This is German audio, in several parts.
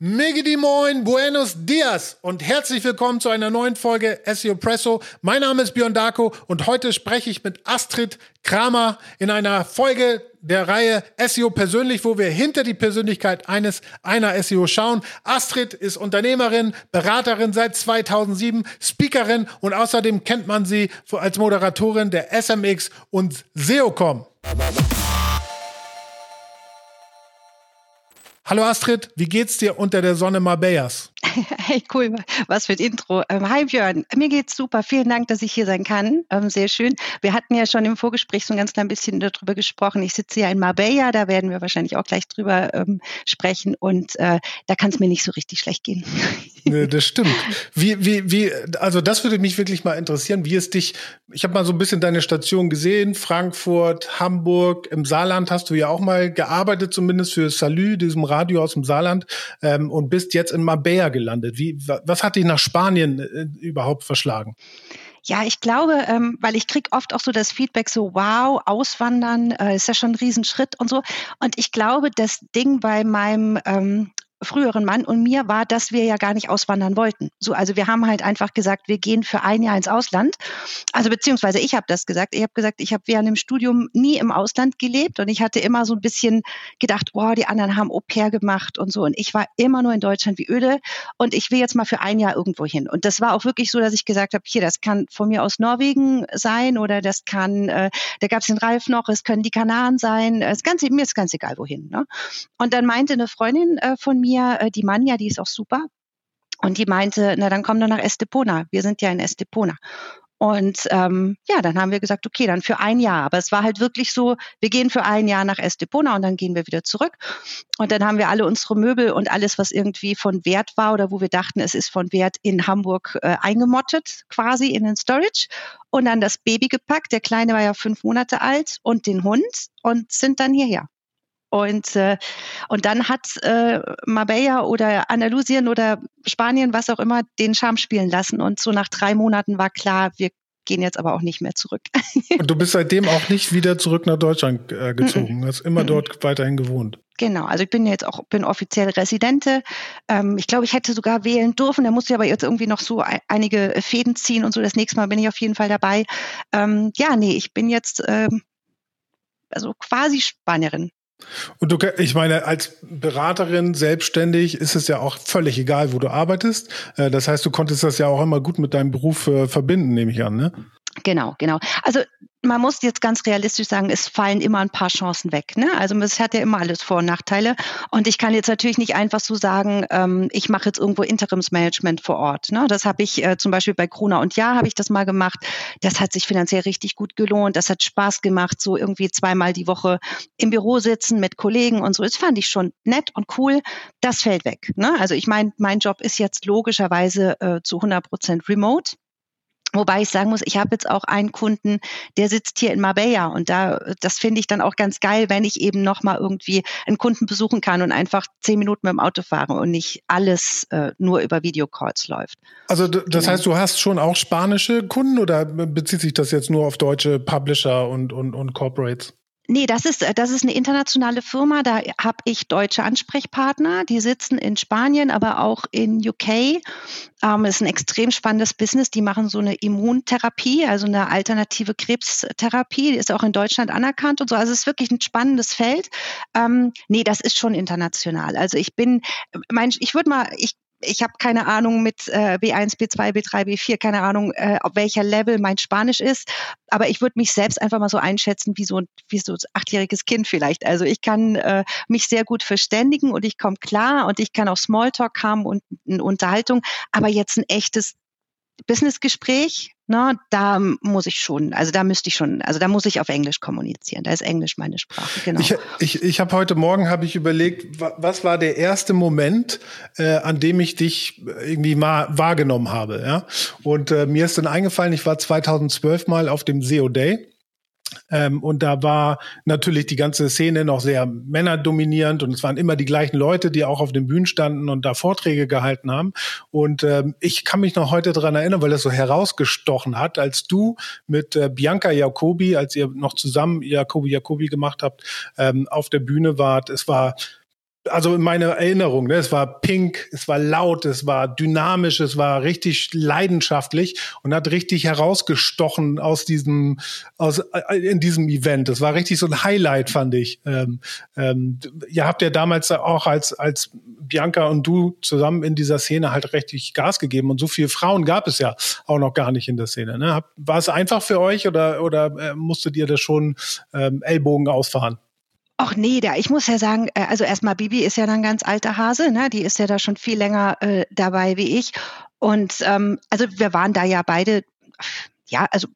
Migidi Moin, Buenos Dias und herzlich willkommen zu einer neuen Folge SEO Presso. Mein Name ist Björn Darko und heute spreche ich mit Astrid Kramer in einer Folge der Reihe SEO persönlich, wo wir hinter die Persönlichkeit eines einer SEO schauen. Astrid ist Unternehmerin, Beraterin seit 2007, Speakerin und außerdem kennt man sie als Moderatorin der SMX und SEOcom. Hallo Astrid, wie geht's dir unter der Sonne Marbellas? Hey, cool. Was für ein Intro. Ähm, hi Björn, mir geht's super. Vielen Dank, dass ich hier sein kann. Ähm, sehr schön. Wir hatten ja schon im Vorgespräch so ein ganz klein bisschen darüber gesprochen. Ich sitze hier in Marbella, da werden wir wahrscheinlich auch gleich drüber ähm, sprechen und äh, da kann es mir nicht so richtig schlecht gehen. Das stimmt. Wie, wie, wie, also das würde mich wirklich mal interessieren, wie es dich, ich habe mal so ein bisschen deine Station gesehen, Frankfurt, Hamburg, im Saarland hast du ja auch mal gearbeitet, zumindest für Salü, diesem Radio aus dem Saarland, und bist jetzt in Marbella gelandet? Wie, was hat dich nach Spanien äh, überhaupt verschlagen? Ja, ich glaube, ähm, weil ich krieg oft auch so das Feedback so, wow, auswandern äh, ist ja schon ein Riesenschritt und so. Und ich glaube, das Ding bei meinem ähm, früheren Mann und mir war, dass wir ja gar nicht auswandern wollten. So, also wir haben halt einfach gesagt, wir gehen für ein Jahr ins Ausland. Also beziehungsweise ich habe das gesagt. Ich habe gesagt, ich habe während dem Studium nie im Ausland gelebt und ich hatte immer so ein bisschen gedacht, oh, die anderen haben Au pair gemacht und so. Und ich war immer nur in Deutschland wie öde und ich will jetzt mal für ein Jahr irgendwo hin. Und das war auch wirklich so, dass ich gesagt habe, hier, das kann von mir aus Norwegen sein oder das kann, äh, da gab es den Ralf noch, es können die Kanaren sein, es ganz, mir ist ganz egal wohin. Ne? Und dann meinte eine Freundin äh, von mir, mir, äh, die Manja, die ist auch super. Und die meinte, na dann komm doch nach Estepona. Wir sind ja in Estepona. Und ähm, ja, dann haben wir gesagt, okay, dann für ein Jahr. Aber es war halt wirklich so, wir gehen für ein Jahr nach Estepona und dann gehen wir wieder zurück. Und dann haben wir alle unsere Möbel und alles, was irgendwie von Wert war oder wo wir dachten, es ist von Wert, in Hamburg äh, eingemottet, quasi in den Storage. Und dann das Baby gepackt. Der Kleine war ja fünf Monate alt und den Hund und sind dann hierher. Und, äh, und dann hat äh, Marbella oder Andalusien oder Spanien, was auch immer, den Charme spielen lassen. Und so nach drei Monaten war klar, wir gehen jetzt aber auch nicht mehr zurück. Und du bist seitdem auch nicht wieder zurück nach Deutschland äh, gezogen. Du hast immer dort weiterhin gewohnt. Genau, also ich bin jetzt auch bin offiziell Residente. Ähm, ich glaube, ich hätte sogar wählen dürfen. Da musste ich aber jetzt irgendwie noch so einige Fäden ziehen und so. Das nächste Mal bin ich auf jeden Fall dabei. Ähm, ja, nee, ich bin jetzt ähm, also quasi Spanierin. Und du, ich meine, als Beraterin selbstständig ist es ja auch völlig egal, wo du arbeitest. Äh, das heißt, du konntest das ja auch immer gut mit deinem Beruf äh, verbinden, nehme ich an, ne? Genau, genau. Also man muss jetzt ganz realistisch sagen, es fallen immer ein paar Chancen weg. Ne? Also es hat ja immer alles Vor- und Nachteile. Und ich kann jetzt natürlich nicht einfach so sagen, ähm, ich mache jetzt irgendwo Interimsmanagement vor Ort. Ne? Das habe ich äh, zum Beispiel bei Krona und Ja habe ich das mal gemacht. Das hat sich finanziell richtig gut gelohnt. Das hat Spaß gemacht, so irgendwie zweimal die Woche im Büro sitzen mit Kollegen und so. Das fand ich schon nett und cool. Das fällt weg. Ne? Also ich meine, mein Job ist jetzt logischerweise äh, zu 100 Prozent remote. Wobei ich sagen muss, ich habe jetzt auch einen Kunden, der sitzt hier in Marbella und da, das finde ich dann auch ganz geil, wenn ich eben nochmal irgendwie einen Kunden besuchen kann und einfach zehn Minuten mit dem Auto fahre und nicht alles äh, nur über Videocalls läuft. Also das genau. heißt, du hast schon auch spanische Kunden oder bezieht sich das jetzt nur auf deutsche Publisher und, und, und Corporates? Nee, das ist, das ist eine internationale Firma. Da habe ich deutsche Ansprechpartner. Die sitzen in Spanien, aber auch in UK. Ähm, ist ein extrem spannendes Business. Die machen so eine Immuntherapie, also eine alternative Krebstherapie. Die ist auch in Deutschland anerkannt und so. Also es ist wirklich ein spannendes Feld. Ähm, nee, das ist schon international. Also ich bin, mein, ich würde mal, ich ich habe keine Ahnung mit äh, B1, B2, B3, B4, keine Ahnung, äh, auf welcher Level mein Spanisch ist. Aber ich würde mich selbst einfach mal so einschätzen wie so, wie so ein achtjähriges Kind vielleicht. Also ich kann äh, mich sehr gut verständigen und ich komme klar und ich kann auch Smalltalk haben und eine Unterhaltung. Aber jetzt ein echtes Businessgespräch, ne, da muss ich schon, also da müsste ich schon, also da muss ich auf Englisch kommunizieren. Da ist Englisch meine Sprache. Genau. Ich, ich, ich habe heute Morgen habe ich überlegt, was war der erste Moment, äh, an dem ich dich irgendwie mal wahrgenommen habe, ja? Und äh, mir ist dann eingefallen, ich war 2012 mal auf dem SEO Day ähm, und da war natürlich die ganze Szene noch sehr männerdominierend und es waren immer die gleichen Leute, die auch auf den Bühnen standen und da Vorträge gehalten haben. Und ähm, ich kann mich noch heute daran erinnern, weil das so herausgestochen hat, als du mit äh, Bianca Jacobi, als ihr noch zusammen Jacobi Jacobi gemacht habt, ähm, auf der Bühne wart. Es war also in meiner Erinnerung, ne, es war pink, es war laut, es war dynamisch, es war richtig leidenschaftlich und hat richtig herausgestochen aus diesem, aus äh, in diesem Event. Das war richtig so ein Highlight, fand ich. Ähm, ähm, ihr habt ja damals auch als als Bianca und du zusammen in dieser Szene halt richtig Gas gegeben und so viele Frauen gab es ja auch noch gar nicht in der Szene. Ne? War es einfach für euch oder oder äh, musstet ihr das schon ähm, Ellbogen ausfahren? Ach nee, da, ich muss ja sagen, äh, also erstmal Bibi ist ja dann ganz alter Hase, ne? Die ist ja da schon viel länger äh, dabei wie ich. Und ähm, also wir waren da ja beide, ja, also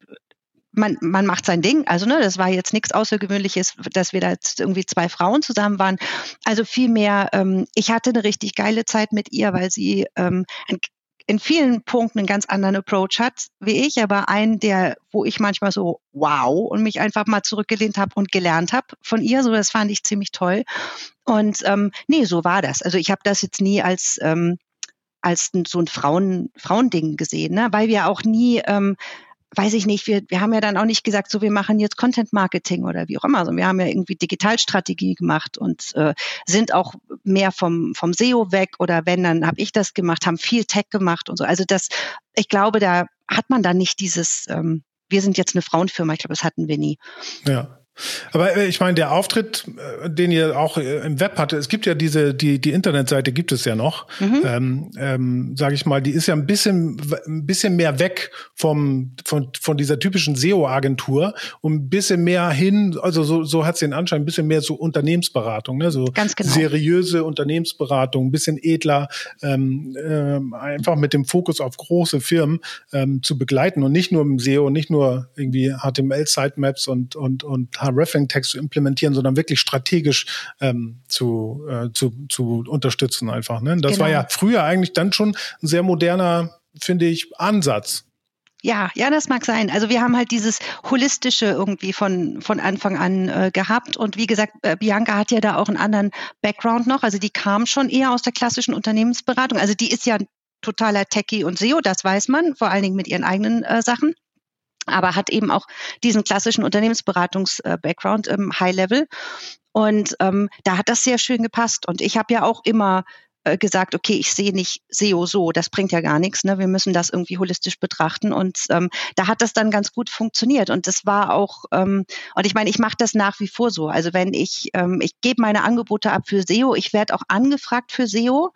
man, man macht sein Ding. Also, ne, das war jetzt nichts Außergewöhnliches, dass wir da jetzt irgendwie zwei Frauen zusammen waren. Also vielmehr, ähm, ich hatte eine richtig geile Zeit mit ihr, weil sie ähm, ein in vielen Punkten einen ganz anderen Approach hat wie ich, aber einen, der, wo ich manchmal so wow und mich einfach mal zurückgelehnt habe und gelernt habe von ihr. So, das fand ich ziemlich toll. Und ähm, nee, so war das. Also ich habe das jetzt nie als ähm, als so ein Frauen Frauending gesehen, ne? weil wir auch nie ähm, weiß ich nicht, wir, wir haben ja dann auch nicht gesagt, so wir machen jetzt Content Marketing oder wie auch immer. Also wir haben ja irgendwie Digitalstrategie gemacht und äh, sind auch mehr vom, vom SEO weg oder wenn, dann habe ich das gemacht, haben viel Tech gemacht und so. Also das, ich glaube, da hat man dann nicht dieses, ähm, wir sind jetzt eine Frauenfirma, ich glaube, das hatten wir nie. Ja. Aber äh, ich meine, der Auftritt, äh, den ihr auch äh, im Web hatte, es gibt ja diese, die, die Internetseite gibt es ja noch, mhm. ähm, ähm, sage ich mal, die ist ja ein bisschen, ein bisschen mehr weg vom, von, von dieser typischen SEO-Agentur und ein bisschen mehr hin, also so, so hat es den Anschein, ein bisschen mehr so Unternehmensberatung, ne? so genau. seriöse Unternehmensberatung, ein bisschen edler, ähm, ähm, einfach mit dem Fokus auf große Firmen ähm, zu begleiten und nicht nur im SEO, nicht nur irgendwie HTML-Sitemaps und, und, und Referring-Text zu implementieren, sondern wirklich strategisch ähm, zu, äh, zu, zu unterstützen einfach. Ne? Das genau. war ja früher eigentlich dann schon ein sehr moderner, finde ich, Ansatz. Ja, ja, das mag sein. Also wir haben halt dieses holistische irgendwie von von Anfang an äh, gehabt und wie gesagt, äh, Bianca hat ja da auch einen anderen Background noch. Also die kam schon eher aus der klassischen Unternehmensberatung. Also die ist ja totaler Techie und SEO, das weiß man, vor allen Dingen mit ihren eigenen äh, Sachen aber hat eben auch diesen klassischen Unternehmensberatungs-Background im High-Level. Und ähm, da hat das sehr schön gepasst. Und ich habe ja auch immer äh, gesagt, okay, ich sehe nicht SEO so, das bringt ja gar nichts. Ne? Wir müssen das irgendwie holistisch betrachten. Und ähm, da hat das dann ganz gut funktioniert. Und das war auch, ähm, und ich meine, ich mache das nach wie vor so. Also wenn ich, ähm, ich gebe meine Angebote ab für SEO, ich werde auch angefragt für SEO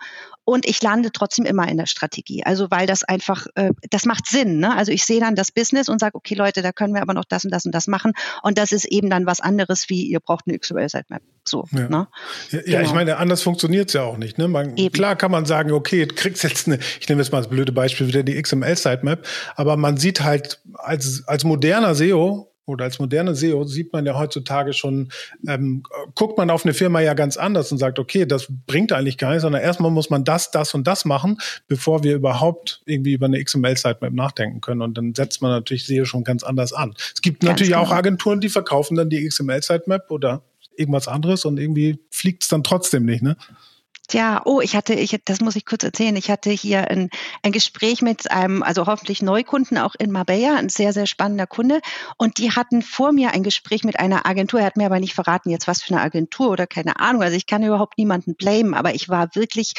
und ich lande trotzdem immer in der Strategie. Also weil das einfach, äh, das macht Sinn. Ne? Also ich sehe dann das Business und sage, okay Leute, da können wir aber noch das und das und das machen. Und das ist eben dann was anderes, wie ihr braucht eine XML-Sitemap. So. Ja, ne? ja, ja genau. ich meine, anders funktioniert es ja auch nicht. Ne? Man, klar kann man sagen, okay, du kriegst jetzt eine, ich nehme jetzt mal das blöde Beispiel wieder die XML-Sitemap, aber man sieht halt als, als moderner SEO oder als moderne SEO sieht man ja heutzutage schon, ähm, guckt man auf eine Firma ja ganz anders und sagt, okay, das bringt eigentlich gar nichts, sondern erstmal muss man das, das und das machen, bevor wir überhaupt irgendwie über eine XML-Sitemap nachdenken können. Und dann setzt man natürlich SEO schon ganz anders an. Es gibt ganz natürlich genau. auch Agenturen, die verkaufen dann die XML-Sitemap oder irgendwas anderes und irgendwie fliegt es dann trotzdem nicht, ne? Tja, oh, ich hatte, ich, das muss ich kurz erzählen. Ich hatte hier ein, ein Gespräch mit einem, also hoffentlich Neukunden auch in Marbella, ein sehr, sehr spannender Kunde. Und die hatten vor mir ein Gespräch mit einer Agentur. Er hat mir aber nicht verraten, jetzt was für eine Agentur oder keine Ahnung. Also ich kann überhaupt niemanden blamen, aber ich war wirklich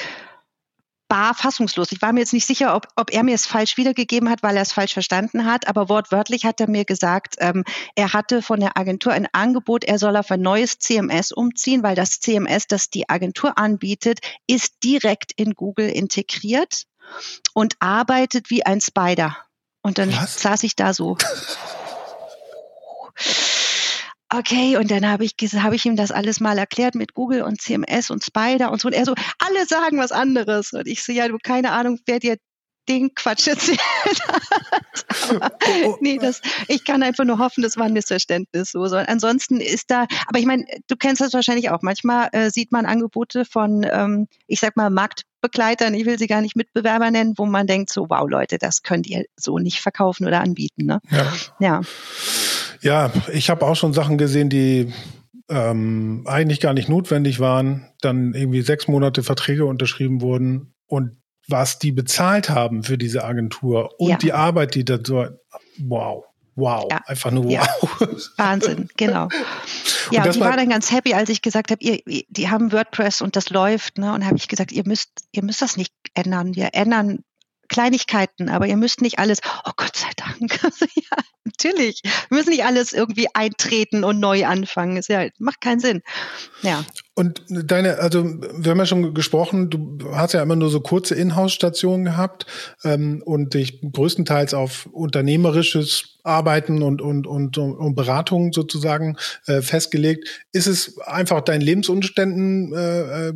bar fassungslos. Ich war mir jetzt nicht sicher, ob, ob er mir es falsch wiedergegeben hat, weil er es falsch verstanden hat, aber wortwörtlich hat er mir gesagt, ähm, er hatte von der Agentur ein Angebot, er soll auf ein neues CMS umziehen, weil das CMS, das die Agentur anbietet, ist direkt in Google integriert und arbeitet wie ein Spider. Und dann Was? saß ich da so. okay, und dann habe ich, hab ich ihm das alles mal erklärt mit Google und CMS und Spider und so. Und er so, alle sagen was anderes. Und ich so, ja, du, keine Ahnung, wer dir den Quatsch erzählt hat. Oh, oh. nee, das, ich kann einfach nur hoffen, das war ein Missverständnis. So. so. Ansonsten ist da, aber ich meine, du kennst das wahrscheinlich auch. Manchmal äh, sieht man Angebote von, ähm, ich sag mal, Marktbegleitern, ich will sie gar nicht Mitbewerber nennen, wo man denkt, so, wow, Leute, das könnt ihr so nicht verkaufen oder anbieten. Ne? Ja. ja. Ja, ich habe auch schon Sachen gesehen, die ähm, eigentlich gar nicht notwendig waren, dann irgendwie sechs Monate Verträge unterschrieben wurden und was die bezahlt haben für diese Agentur und ja. die Arbeit, die da so, wow. Wow, ja. einfach nur wow. Ja. Wahnsinn, genau. Ja, und, und die war dann ganz happy, als ich gesagt habe, ihr, die haben WordPress und das läuft, ne? Und habe ich gesagt, ihr müsst, ihr müsst das nicht ändern. Wir ändern Kleinigkeiten, aber ihr müsst nicht alles, oh Gott sei Dank. ja, natürlich. Wir müssen nicht alles irgendwie eintreten und neu anfangen. Es ja, macht keinen Sinn. Ja. Und deine, also wir haben ja schon gesprochen, du hast ja immer nur so kurze Inhouse-Stationen gehabt ähm, und dich größtenteils auf unternehmerisches Arbeiten und, und, und, und Beratung sozusagen äh, festgelegt. Ist es einfach deinen Lebensumständen äh, äh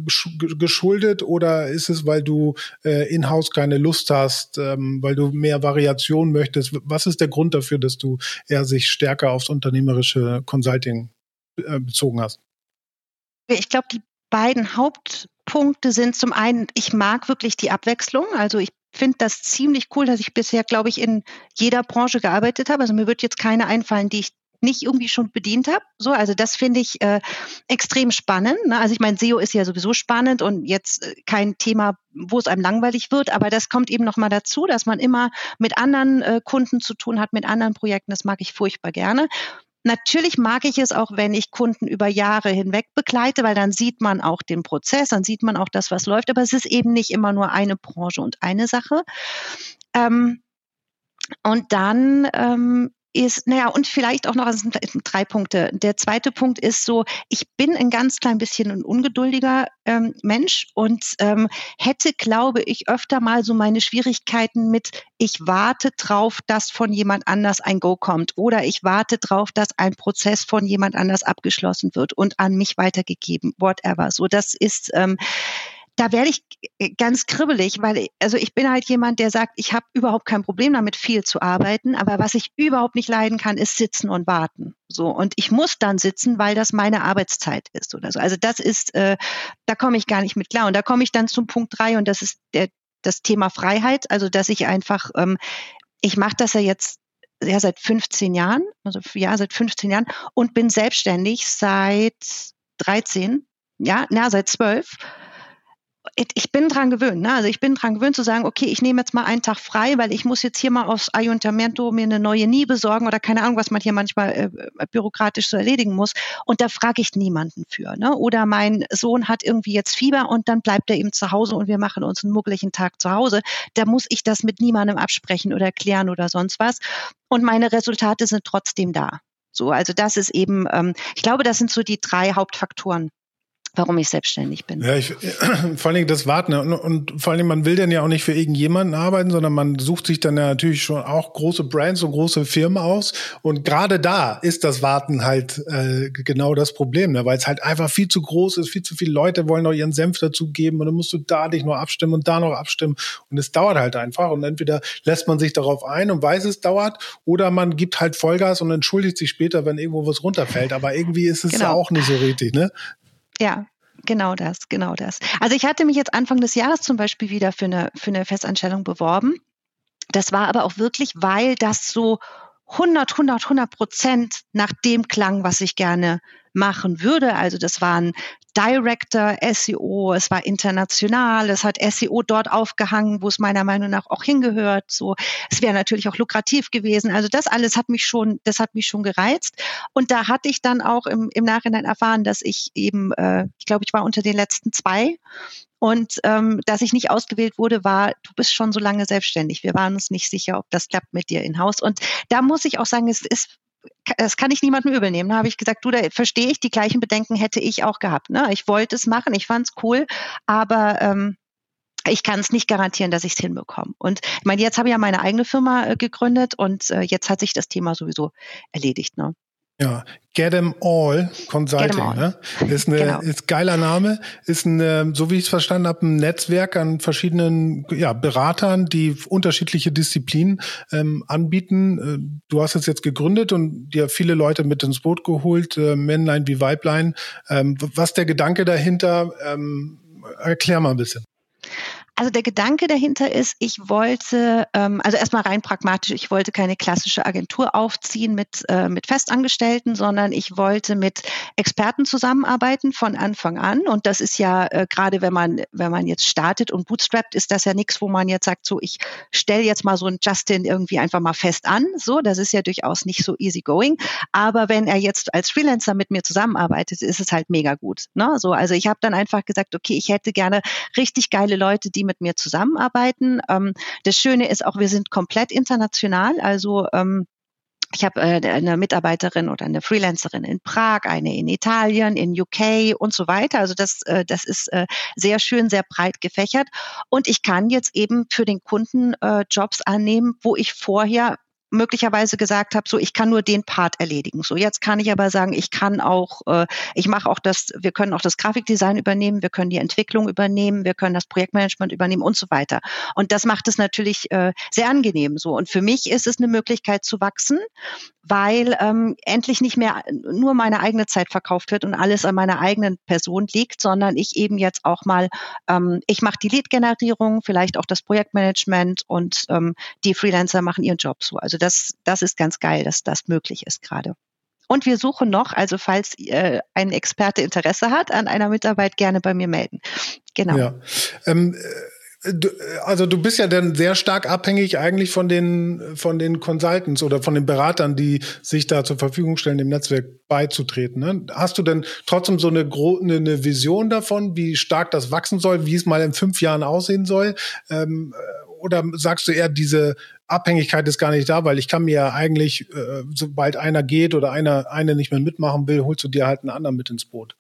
geschuldet oder ist es, weil du äh, in-house keine Lust hast, ähm, weil du mehr Variation möchtest? Was ist der Grund dafür, dass du eher sich stärker aufs unternehmerische Consulting äh, bezogen hast? Ich glaube, die beiden Hauptpunkte sind zum einen, ich mag wirklich die Abwechslung. Also ich finde das ziemlich cool, dass ich bisher, glaube ich, in jeder Branche gearbeitet habe. Also mir wird jetzt keine einfallen, die ich nicht irgendwie schon bedient habe. So, also das finde ich äh, extrem spannend. Ne? Also ich meine, SEO ist ja sowieso spannend und jetzt äh, kein Thema, wo es einem langweilig wird, aber das kommt eben nochmal dazu, dass man immer mit anderen äh, Kunden zu tun hat, mit anderen Projekten. Das mag ich furchtbar gerne. Natürlich mag ich es auch, wenn ich Kunden über Jahre hinweg begleite, weil dann sieht man auch den Prozess, dann sieht man auch das, was läuft. Aber es ist eben nicht immer nur eine Branche und eine Sache. Ähm, und dann ähm, ist, naja, und vielleicht auch noch also drei Punkte. Der zweite Punkt ist so, ich bin ein ganz klein bisschen ein ungeduldiger ähm, Mensch und ähm, hätte, glaube ich, öfter mal so meine Schwierigkeiten mit, ich warte drauf, dass von jemand anders ein Go kommt oder ich warte drauf, dass ein Prozess von jemand anders abgeschlossen wird und an mich weitergegeben, whatever. So, das ist, ähm, da werde ich ganz kribbelig, weil also ich bin halt jemand, der sagt, ich habe überhaupt kein Problem damit, viel zu arbeiten, aber was ich überhaupt nicht leiden kann, ist sitzen und warten. So und ich muss dann sitzen, weil das meine Arbeitszeit ist oder so. Also das ist, äh, da komme ich gar nicht mit klar. Und da komme ich dann zum Punkt drei und das ist der, das Thema Freiheit. Also dass ich einfach, ähm, ich mache das ja jetzt ja seit 15 Jahren, also ja seit 15 Jahren und bin selbstständig seit 13, ja, na seit 12 ich bin dran gewöhnt. Ne? Also ich bin dran gewöhnt zu sagen, okay, ich nehme jetzt mal einen Tag frei, weil ich muss jetzt hier mal aufs Ayuntamiento mir eine neue Nie besorgen oder keine Ahnung, was man hier manchmal äh, bürokratisch so erledigen muss. Und da frage ich niemanden für. Ne? Oder mein Sohn hat irgendwie jetzt Fieber und dann bleibt er eben zu Hause und wir machen uns einen muggeligen Tag zu Hause. Da muss ich das mit niemandem absprechen oder klären oder sonst was. Und meine Resultate sind trotzdem da. So, also das ist eben, ähm, ich glaube, das sind so die drei Hauptfaktoren, warum ich selbstständig bin. Ja, ich, vor allen Dingen das Warten. Und, und vor allen Dingen, man will dann ja auch nicht für irgendjemanden arbeiten, sondern man sucht sich dann ja natürlich schon auch große Brands und große Firmen aus. Und gerade da ist das Warten halt äh, genau das Problem, ne? weil es halt einfach viel zu groß ist, viel zu viele Leute wollen noch ihren Senf dazugeben und dann musst du da dich noch abstimmen und da noch abstimmen. Und es dauert halt einfach. Und entweder lässt man sich darauf ein und weiß, es dauert, oder man gibt halt Vollgas und entschuldigt sich später, wenn irgendwo was runterfällt. Aber irgendwie ist es genau. ja auch nicht so richtig, ne? Ja, genau das, genau das. Also ich hatte mich jetzt Anfang des Jahres zum Beispiel wieder für eine, für eine Festanstellung beworben. Das war aber auch wirklich, weil das so 100, 100, 100 Prozent nach dem klang, was ich gerne machen würde. Also das waren Director SEO, es war international, es hat SEO dort aufgehangen, wo es meiner Meinung nach auch hingehört. So, es wäre natürlich auch lukrativ gewesen. Also das alles hat mich schon, das hat mich schon gereizt. Und da hatte ich dann auch im, im Nachhinein erfahren, dass ich eben, äh, ich glaube, ich war unter den letzten zwei und ähm, dass ich nicht ausgewählt wurde, war, du bist schon so lange selbstständig. Wir waren uns nicht sicher, ob das klappt mit dir in Haus. Und da muss ich auch sagen, es ist das kann ich niemandem übel nehmen. Da habe ich gesagt, du, da verstehe ich, die gleichen Bedenken hätte ich auch gehabt. Ne? Ich wollte es machen, ich fand es cool, aber ähm, ich kann es nicht garantieren, dass ich es hinbekomme. Und ich meine, jetzt habe ich ja meine eigene Firma äh, gegründet und äh, jetzt hat sich das Thema sowieso erledigt. Ne? Ja, Get 'em All Consulting, all. ne? Ist eine genau. ist geiler Name, ist ein, ähm, so wie ich es verstanden habe, ein Netzwerk an verschiedenen ja, Beratern, die unterschiedliche Disziplinen ähm, anbieten. Äh, du hast es jetzt gegründet und dir viele Leute mit ins Boot geholt, äh, Männlein wie Weiblein. Ähm, was der Gedanke dahinter? Ähm, erklär mal ein bisschen. Also der Gedanke dahinter ist, ich wollte, ähm, also erstmal rein pragmatisch, ich wollte keine klassische Agentur aufziehen mit, äh, mit Festangestellten, sondern ich wollte mit Experten zusammenarbeiten von Anfang an. Und das ist ja äh, gerade, wenn man, wenn man jetzt startet und bootstrapped, ist das ja nichts, wo man jetzt sagt, so ich stelle jetzt mal so einen Justin irgendwie einfach mal fest an. So, das ist ja durchaus nicht so easy going. Aber wenn er jetzt als Freelancer mit mir zusammenarbeitet, ist es halt mega gut. Ne? So, also ich habe dann einfach gesagt, okay, ich hätte gerne richtig geile Leute, die mit mir zusammenarbeiten. Ähm, das Schöne ist auch, wir sind komplett international. Also ähm, ich habe äh, eine Mitarbeiterin oder eine Freelancerin in Prag, eine in Italien, in UK und so weiter. Also das, äh, das ist äh, sehr schön, sehr breit gefächert. Und ich kann jetzt eben für den Kunden äh, Jobs annehmen, wo ich vorher möglicherweise gesagt habe, so ich kann nur den Part erledigen. So jetzt kann ich aber sagen, ich kann auch, äh, ich mache auch das, wir können auch das Grafikdesign übernehmen, wir können die Entwicklung übernehmen, wir können das Projektmanagement übernehmen und so weiter. Und das macht es natürlich äh, sehr angenehm so. Und für mich ist es eine Möglichkeit zu wachsen, weil ähm, endlich nicht mehr nur meine eigene Zeit verkauft wird und alles an meiner eigenen Person liegt, sondern ich eben jetzt auch mal, ähm, ich mache die Lead-Generierung, vielleicht auch das Projektmanagement und ähm, die Freelancer machen ihren Job so. Also das, das ist ganz geil, dass das möglich ist gerade. Und wir suchen noch, also falls äh, ein Experte Interesse hat an einer Mitarbeit, gerne bei mir melden. Genau. Ja. Ähm, Du, also du bist ja dann sehr stark abhängig eigentlich von den von den Consultants oder von den Beratern, die sich da zur Verfügung stellen, dem Netzwerk beizutreten. Ne? Hast du denn trotzdem so eine, eine Vision davon, wie stark das wachsen soll, wie es mal in fünf Jahren aussehen soll? Ähm, oder sagst du eher, diese Abhängigkeit ist gar nicht da, weil ich kann mir ja eigentlich, äh, sobald einer geht oder einer eine nicht mehr mitmachen will, holst du dir halt einen anderen mit ins Boot.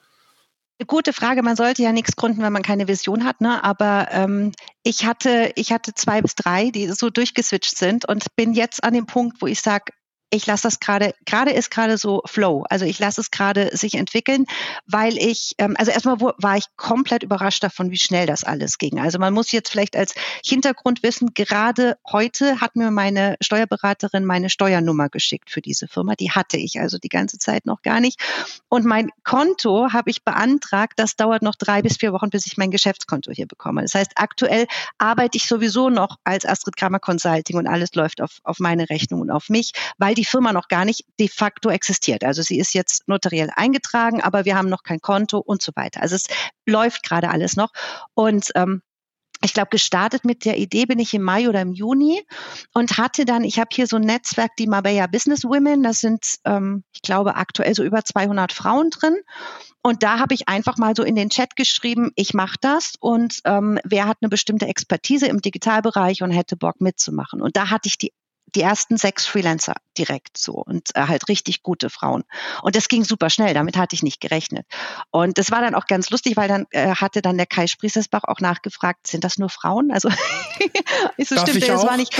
Gute Frage. Man sollte ja nichts gründen, wenn man keine Vision hat. Ne? Aber ähm, ich hatte, ich hatte zwei bis drei, die so durchgeswitcht sind und bin jetzt an dem Punkt, wo ich sage, ich lasse das gerade, gerade ist gerade so Flow. Also ich lasse es gerade sich entwickeln, weil ich, ähm, also erstmal war ich komplett überrascht davon, wie schnell das alles ging. Also man muss jetzt vielleicht als Hintergrund wissen, gerade heute hat mir meine Steuerberaterin meine Steuernummer geschickt für diese Firma. Die hatte ich also die ganze Zeit noch gar nicht. Und mein Konto habe ich beantragt. Das dauert noch drei bis vier Wochen, bis ich mein Geschäftskonto hier bekomme. Das heißt, aktuell arbeite ich sowieso noch als Astrid Kramer Consulting und alles läuft auf, auf meine Rechnung und auf mich, weil die Firma noch gar nicht de facto existiert. Also sie ist jetzt notariell eingetragen, aber wir haben noch kein Konto und so weiter. Also es läuft gerade alles noch. Und ähm, ich glaube, gestartet mit der Idee bin ich im Mai oder im Juni und hatte dann, ich habe hier so ein Netzwerk, die Marbella Business Women, das sind, ähm, ich glaube, aktuell so über 200 Frauen drin. Und da habe ich einfach mal so in den Chat geschrieben, ich mache das und ähm, wer hat eine bestimmte Expertise im Digitalbereich und hätte Bock mitzumachen. Und da hatte ich die die ersten sechs Freelancer direkt so und äh, halt richtig gute Frauen. Und das ging super schnell, damit hatte ich nicht gerechnet. Und das war dann auch ganz lustig, weil dann äh, hatte dann der Kai Spriesesbach auch nachgefragt, sind das nur Frauen? Also ich so Darf stimmt, es war nicht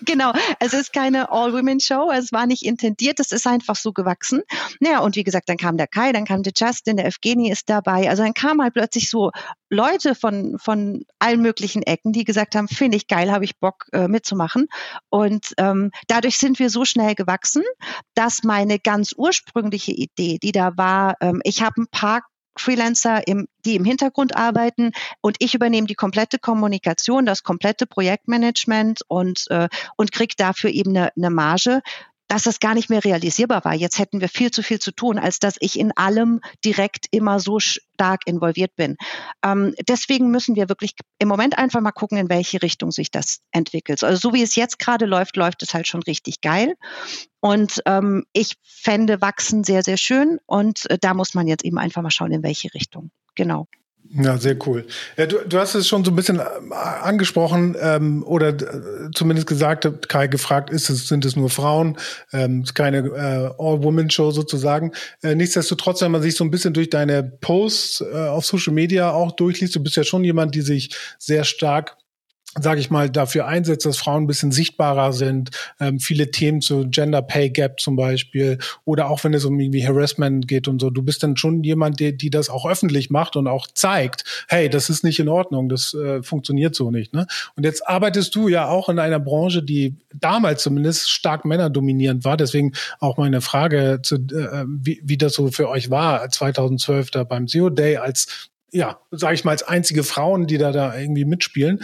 genau, also es ist keine All-Women-Show, es war nicht intendiert, es ist einfach so gewachsen. Naja, und wie gesagt, dann kam der Kai, dann kam der Justin, der Evgeny ist dabei. Also dann kam halt plötzlich so Leute von, von allen möglichen Ecken, die gesagt haben, finde ich geil, habe ich Bock äh, mitzumachen. Und ähm, dadurch sind wir so schnell gewachsen, dass meine ganz ursprüngliche Idee, die da war, ähm, ich habe ein paar Freelancer, im, die im Hintergrund arbeiten und ich übernehme die komplette Kommunikation, das komplette Projektmanagement und, äh, und kriege dafür eben eine, eine Marge dass das gar nicht mehr realisierbar war. Jetzt hätten wir viel zu viel zu tun, als dass ich in allem direkt immer so stark involviert bin. Ähm, deswegen müssen wir wirklich im Moment einfach mal gucken, in welche Richtung sich das entwickelt. Also so wie es jetzt gerade läuft, läuft es halt schon richtig geil. Und ähm, ich fände Wachsen sehr, sehr schön. Und äh, da muss man jetzt eben einfach mal schauen, in welche Richtung. Genau. Ja, sehr cool. Ja, du, du hast es schon so ein bisschen äh, angesprochen ähm, oder äh, zumindest gesagt, Kai gefragt ist, es, sind es nur Frauen, ähm, ist keine äh, All-Women-Show sozusagen. Äh, nichtsdestotrotz, wenn man sich so ein bisschen durch deine Posts äh, auf Social Media auch durchliest, du bist ja schon jemand, die sich sehr stark sage ich mal, dafür einsetzt, dass Frauen ein bisschen sichtbarer sind. Ähm, viele Themen zu Gender Pay Gap zum Beispiel oder auch wenn es um irgendwie Harassment geht und so. Du bist dann schon jemand, der, die das auch öffentlich macht und auch zeigt, hey, das ist nicht in Ordnung, das äh, funktioniert so nicht. Ne? Und jetzt arbeitest du ja auch in einer Branche, die damals zumindest stark männerdominierend war. Deswegen auch meine Frage, zu, äh, wie, wie das so für euch war 2012 da beim SEO Day als ja, sage ich mal, als einzige Frauen, die da, da irgendwie mitspielen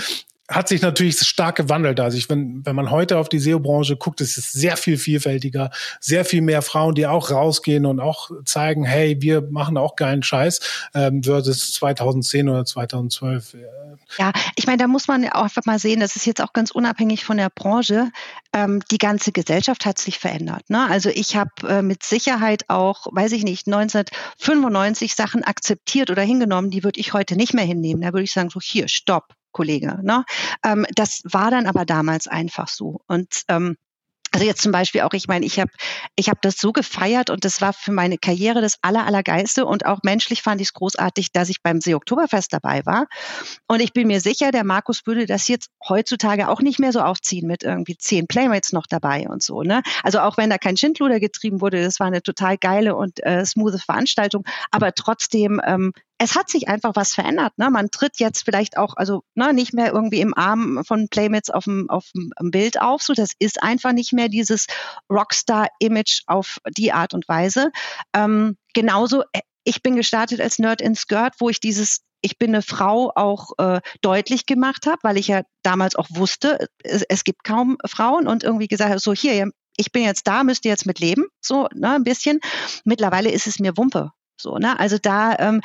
hat sich natürlich stark gewandelt. Also ich, wenn, wenn man heute auf die SEO-Branche guckt, ist es sehr viel vielfältiger, sehr viel mehr Frauen, die auch rausgehen und auch zeigen, hey, wir machen auch geilen Scheiß, ähm, versus 2010 oder 2012. Ja, ich meine, da muss man auch einfach mal sehen, das ist jetzt auch ganz unabhängig von der Branche. Ähm, die ganze Gesellschaft hat sich verändert. Ne? Also ich habe äh, mit Sicherheit auch, weiß ich nicht, 1995 Sachen akzeptiert oder hingenommen, die würde ich heute nicht mehr hinnehmen. Da würde ich sagen, so hier, stopp Kollege. Ne? Ähm, das war dann aber damals einfach so. Und ähm, also jetzt zum Beispiel auch, ich meine, ich habe ich hab das so gefeiert und das war für meine Karriere das aller, allergeiste und auch menschlich fand ich es großartig, dass ich beim See Oktoberfest dabei war. Und ich bin mir sicher, der Markus würde das jetzt heutzutage auch nicht mehr so aufziehen mit irgendwie zehn Playmates noch dabei und so. Ne? Also auch wenn da kein Schindluder getrieben wurde, das war eine total geile und äh, smooth Veranstaltung, aber trotzdem ähm, es hat sich einfach was verändert. Ne? Man tritt jetzt vielleicht auch, also ne, nicht mehr irgendwie im Arm von Playmates auf dem, auf dem Bild auf. So, das ist einfach nicht mehr dieses Rockstar-Image auf die Art und Weise. Ähm, genauso, äh, ich bin gestartet als Nerd in Skirt, wo ich dieses ich bin eine Frau auch äh, deutlich gemacht habe, weil ich ja damals auch wusste, es, es gibt kaum Frauen und irgendwie gesagt habe, so hier, ich bin jetzt da, müsst ihr jetzt mit leben, so ne, ein bisschen. Mittlerweile ist es mir Wumpe. So, ne? Also da ähm,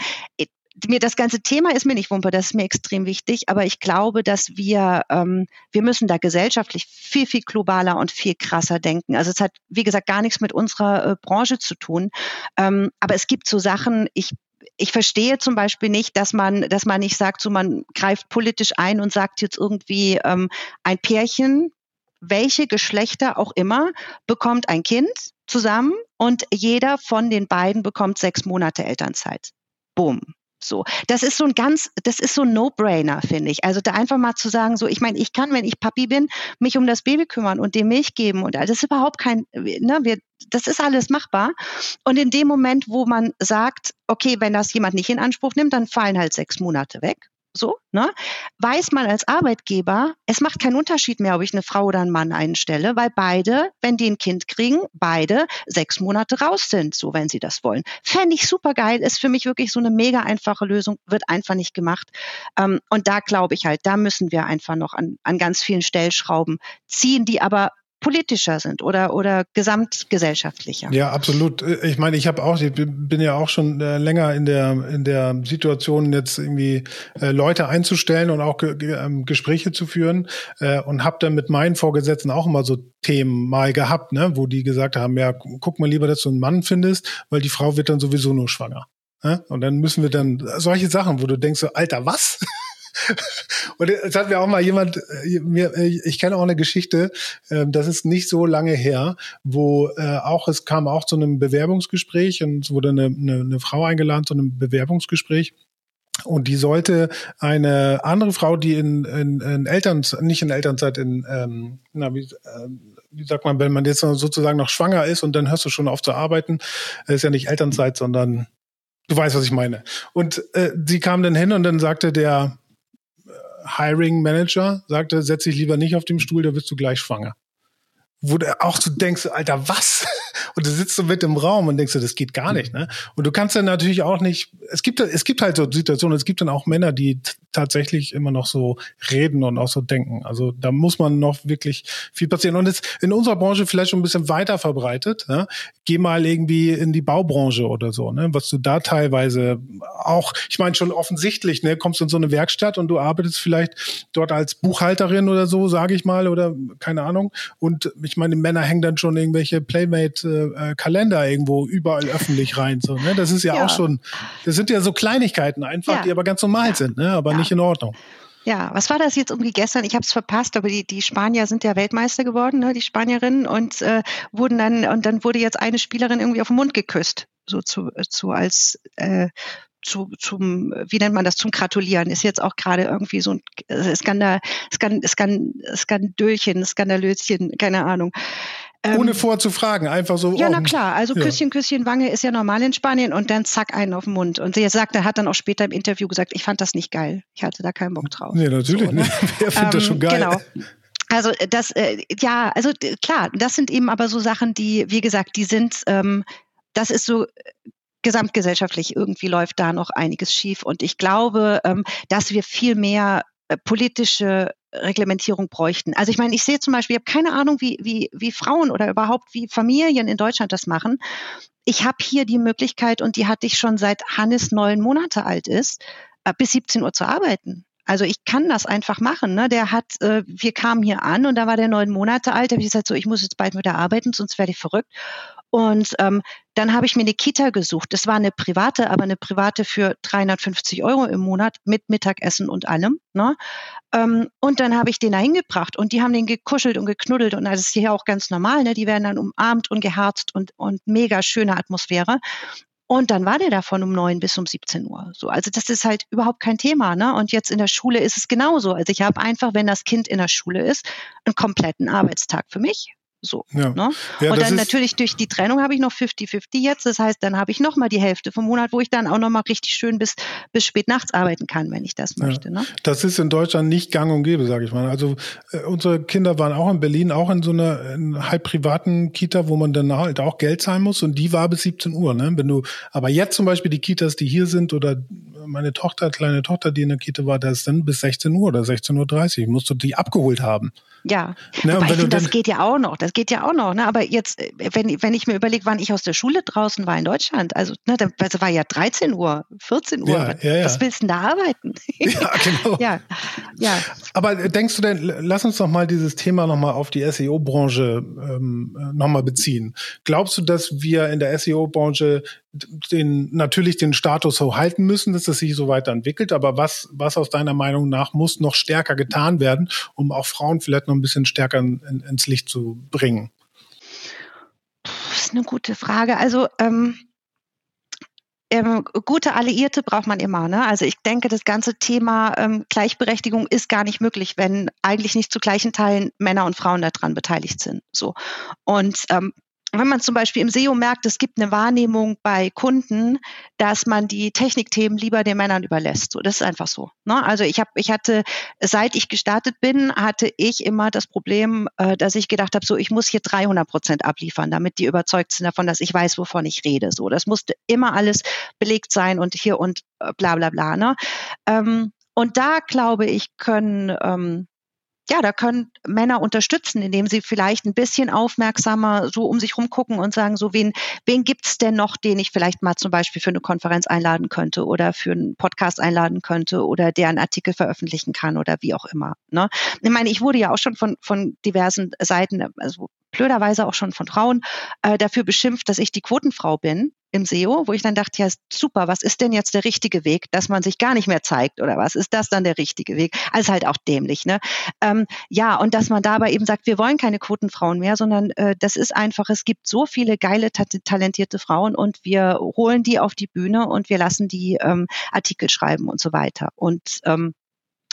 mir das ganze Thema ist mir nicht wumper, das ist mir extrem wichtig, aber ich glaube, dass wir, ähm, wir müssen da gesellschaftlich viel, viel globaler und viel krasser denken. Also es hat, wie gesagt, gar nichts mit unserer äh, Branche zu tun. Ähm, aber es gibt so Sachen, ich ich verstehe zum Beispiel nicht, dass man, dass man nicht sagt, so man greift politisch ein und sagt jetzt irgendwie ähm, ein Pärchen, welche Geschlechter auch immer, bekommt ein Kind zusammen und jeder von den beiden bekommt sechs Monate Elternzeit. Boom. So, das ist so ein ganz, das ist so ein No-Brainer, finde ich. Also da einfach mal zu sagen, so, ich meine, ich kann, wenn ich Papi bin, mich um das Baby kümmern und dem Milch geben und das ist überhaupt kein, ne, wir, das ist alles machbar. Und in dem Moment, wo man sagt, okay, wenn das jemand nicht in Anspruch nimmt, dann fallen halt sechs Monate weg so, ne, weiß man als Arbeitgeber, es macht keinen Unterschied mehr, ob ich eine Frau oder einen Mann einstelle, weil beide, wenn die ein Kind kriegen, beide sechs Monate raus sind, so wenn sie das wollen. Fände ich super geil, ist für mich wirklich so eine mega einfache Lösung, wird einfach nicht gemacht. Ähm, und da glaube ich halt, da müssen wir einfach noch an, an ganz vielen Stellschrauben ziehen, die aber politischer sind oder oder gesamtgesellschaftlicher. Ja, absolut. Ich meine, ich habe auch, ich bin ja auch schon äh, länger in der in der Situation jetzt irgendwie äh, Leute einzustellen und auch ähm, Gespräche zu führen äh, und habe dann mit meinen Vorgesetzten auch immer so Themen mal gehabt, ne, wo die gesagt haben, ja, guck mal lieber, dass du einen Mann findest, weil die Frau wird dann sowieso nur schwanger. Ne? Und dann müssen wir dann solche Sachen, wo du denkst so, Alter, was? Und es hat mir auch mal jemand, äh, äh, ich kenne auch eine Geschichte, ähm, das ist nicht so lange her, wo äh, auch, es kam auch zu einem Bewerbungsgespräch und es wurde eine, eine, eine Frau eingeladen zu einem Bewerbungsgespräch. Und die sollte eine andere Frau, die in, in, in Elternzeit, nicht in Elternzeit, in, ähm, na, wie, äh, wie sagt man, wenn man jetzt sozusagen noch schwanger ist und dann hörst du schon auf zu arbeiten, ist ja nicht Elternzeit, sondern du weißt, was ich meine. Und äh, sie kam dann hin und dann sagte der Hiring Manager sagte, setz dich lieber nicht auf dem Stuhl, da wirst du gleich schwanger. Wo du auch so denkst, Alter, was? Und du sitzt so mit im Raum und denkst so, das geht gar nicht, ne? Und du kannst dann natürlich auch nicht, es gibt, es gibt halt so Situationen, es gibt dann auch Männer, die tatsächlich immer noch so reden und auch so denken. Also da muss man noch wirklich viel passieren. Und es in unserer Branche vielleicht schon ein bisschen weiter verbreitet. Ne? Geh mal irgendwie in die Baubranche oder so, ne? Was du da teilweise auch, ich meine schon offensichtlich, ne, kommst du in so eine Werkstatt und du arbeitest vielleicht dort als Buchhalterin oder so, sage ich mal, oder keine Ahnung. Und ich meine, Männer hängen dann schon irgendwelche Playmate-Kalender äh, irgendwo überall öffentlich rein. So, ne? Das ist ja, ja, auch schon, das sind ja so Kleinigkeiten einfach, ja. die aber ganz normal ja. sind, ne? aber nicht in Ordnung. Ja, was war das jetzt irgendwie gestern? Ich habe es verpasst, aber die, die Spanier sind ja Weltmeister geworden, ne, die Spanierinnen, und äh, wurden dann, und dann wurde jetzt eine Spielerin irgendwie auf den Mund geküsst, so zu, zu als äh, zu, zum, wie nennt man das, zum Gratulieren, ist jetzt auch gerade irgendwie so ein Skandal, Skandal, Skandal, Skandölchen, Skandalöschen, keine Ahnung. Ähm, Ohne vorher zu fragen, einfach so. Ja, na klar. Also ja. Küsschen, Küsschen, Wange ist ja normal in Spanien und dann zack einen auf den Mund. Und sie sagt, er hat dann auch später im Interview gesagt, ich fand das nicht geil. Ich hatte da keinen Bock drauf. Nee, natürlich so, ne? nicht. Wer findet ähm, das schon geil? Genau. Also das, äh, ja, also klar, das sind eben aber so Sachen, die, wie gesagt, die sind, ähm, das ist so gesamtgesellschaftlich irgendwie läuft da noch einiges schief. Und ich glaube, ähm, dass wir viel mehr äh, politische Reglementierung bräuchten. Also ich meine, ich sehe zum Beispiel, ich habe keine Ahnung, wie, wie, wie Frauen oder überhaupt wie Familien in Deutschland das machen. Ich habe hier die Möglichkeit, und die hatte ich schon seit Hannes neun Monate alt ist, äh, bis 17 Uhr zu arbeiten. Also ich kann das einfach machen. Ne? Der hat, äh, wir kamen hier an und da war der neun Monate alt. Da habe ich gesagt, so ich muss jetzt bald wieder arbeiten, sonst werde ich verrückt. Und ähm, dann habe ich mir eine Kita gesucht. Das war eine private, aber eine private für 350 Euro im Monat mit Mittagessen und allem. Ne? Ähm, und dann habe ich den da hingebracht und die haben den gekuschelt und geknuddelt und das ist hier auch ganz normal. Ne? Die werden dann umarmt und geherzt und, und mega schöne Atmosphäre. Und dann war der da von um neun bis um 17 Uhr. So, also das ist halt überhaupt kein Thema. Ne? Und jetzt in der Schule ist es genauso. Also ich habe einfach, wenn das Kind in der Schule ist, einen kompletten Arbeitstag für mich. So. Ja. Ne? Ja, und dann natürlich durch die Trennung habe ich noch 50-50 jetzt. Das heißt, dann habe ich noch mal die Hälfte vom Monat, wo ich dann auch noch mal richtig schön bis, bis spät nachts arbeiten kann, wenn ich das möchte. Ja. Ne? Das ist in Deutschland nicht gang und gäbe, sage ich mal. Also äh, unsere Kinder waren auch in Berlin, auch in so einer in halb privaten Kita, wo man dann halt auch Geld zahlen muss und die war bis 17 Uhr. Ne? Wenn du, aber jetzt zum Beispiel die Kitas, die hier sind oder meine Tochter, kleine Tochter, die in der Kita war, da ist dann bis 16 Uhr oder 16.30 Uhr, musst du die abgeholt haben. Ja, aber ich find, das geht ja auch noch, das geht ja auch noch. Ne? Aber jetzt, wenn, wenn ich mir überlege, wann ich aus der Schule draußen war in Deutschland, also ne, das war ja 13 Uhr, 14 Uhr, ja, ja, ja. was willst du denn da arbeiten? Ja, genau. ja, ja. Aber denkst du denn, lass uns doch mal dieses Thema nochmal auf die SEO-Branche ähm, nochmal beziehen. Glaubst du, dass wir in der SEO-Branche den, natürlich den Status so halten müssen, dass es sich so weiterentwickelt, aber was, was aus deiner Meinung nach muss noch stärker getan werden, um auch Frauen vielleicht noch ein bisschen stärker in, ins Licht zu bringen? Das ist eine gute Frage. Also ähm, ähm, gute Alliierte braucht man immer. Ne? Also ich denke, das ganze Thema ähm, Gleichberechtigung ist gar nicht möglich, wenn eigentlich nicht zu gleichen Teilen Männer und Frauen daran beteiligt sind. So und ähm, wenn man zum Beispiel im SEO merkt, es gibt eine Wahrnehmung bei Kunden, dass man die Technikthemen lieber den Männern überlässt. So, das ist einfach so. Ne? Also ich habe, ich hatte, seit ich gestartet bin, hatte ich immer das Problem, äh, dass ich gedacht habe, so ich muss hier 300 Prozent abliefern, damit die überzeugt sind davon, dass ich weiß, wovon ich rede. So, das musste immer alles belegt sein und hier und äh, bla bla bla. Ne? Ähm, und da glaube ich, können ähm, ja, da können Männer unterstützen, indem sie vielleicht ein bisschen aufmerksamer so um sich rumgucken und sagen, so wen, wen gibt's denn noch, den ich vielleicht mal zum Beispiel für eine Konferenz einladen könnte oder für einen Podcast einladen könnte oder der einen Artikel veröffentlichen kann oder wie auch immer. Ne? Ich meine, ich wurde ja auch schon von, von diversen Seiten, also blöderweise auch schon von Frauen, äh, dafür beschimpft, dass ich die Quotenfrau bin im SEO, wo ich dann dachte, ja, super, was ist denn jetzt der richtige Weg, dass man sich gar nicht mehr zeigt oder was ist das dann der richtige Weg? Also halt auch dämlich, ne? Ähm, ja, und dass man dabei eben sagt, wir wollen keine Quotenfrauen mehr, sondern äh, das ist einfach, es gibt so viele geile, ta talentierte Frauen und wir holen die auf die Bühne und wir lassen die ähm, Artikel schreiben und so weiter. Und ähm,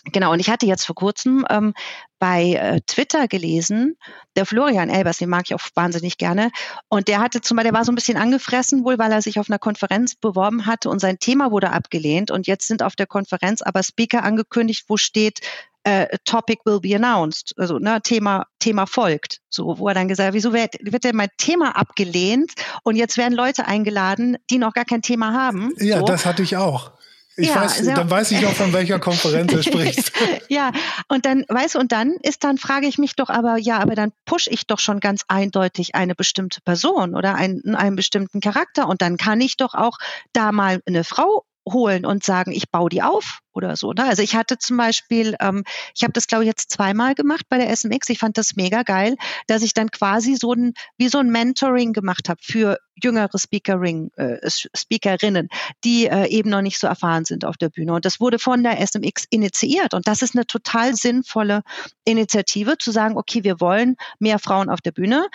Genau, und ich hatte jetzt vor kurzem ähm, bei äh, Twitter gelesen, der Florian Elbers, den mag ich auch wahnsinnig gerne, und der hatte zum Beispiel, der war so ein bisschen angefressen, wohl weil er sich auf einer Konferenz beworben hatte und sein Thema wurde abgelehnt und jetzt sind auf der Konferenz aber Speaker angekündigt, wo steht, äh, Topic will be announced, also ne, Thema Thema folgt. So, wo er dann gesagt hat, wieso wird, wird denn mein Thema abgelehnt und jetzt werden Leute eingeladen, die noch gar kein Thema haben. Ja, so. das hatte ich auch. Ich ja, weiß, dann weiß ich auch, von welcher Konferenz du sprichst. ja, und dann, weißt du, und dann ist dann, frage ich mich doch aber, ja, aber dann push ich doch schon ganz eindeutig eine bestimmte Person oder einen, einen bestimmten Charakter und dann kann ich doch auch da mal eine Frau holen und sagen, ich baue die auf oder so. Ne? Also ich hatte zum Beispiel, ähm, ich habe das glaube ich jetzt zweimal gemacht bei der SMX. Ich fand das mega geil, dass ich dann quasi so ein wie so ein Mentoring gemacht habe für jüngere Speakering, äh, Speakerinnen, die äh, eben noch nicht so erfahren sind auf der Bühne. Und das wurde von der SMX initiiert. Und das ist eine total sinnvolle Initiative, zu sagen, okay, wir wollen mehr Frauen auf der Bühne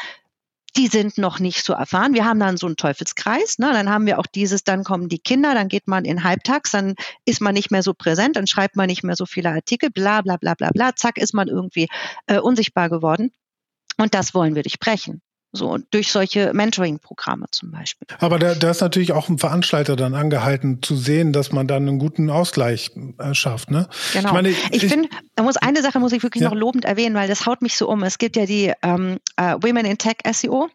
die sind noch nicht so erfahren. Wir haben dann so einen Teufelskreis. Ne? Dann haben wir auch dieses, dann kommen die Kinder, dann geht man in Halbtags, dann ist man nicht mehr so präsent, dann schreibt man nicht mehr so viele Artikel, bla bla bla bla bla, zack, ist man irgendwie äh, unsichtbar geworden. Und das wollen wir durchbrechen. So durch solche Mentoring-Programme zum Beispiel. Aber da, da ist natürlich auch ein Veranstalter dann angehalten zu sehen, dass man dann einen guten Ausgleich äh, schafft. Ne? Genau. Ich, meine, ich, ich finde, da muss eine Sache muss ich wirklich ja. noch lobend erwähnen, weil das haut mich so um. Es gibt ja die ähm, äh, Women in Tech SEO.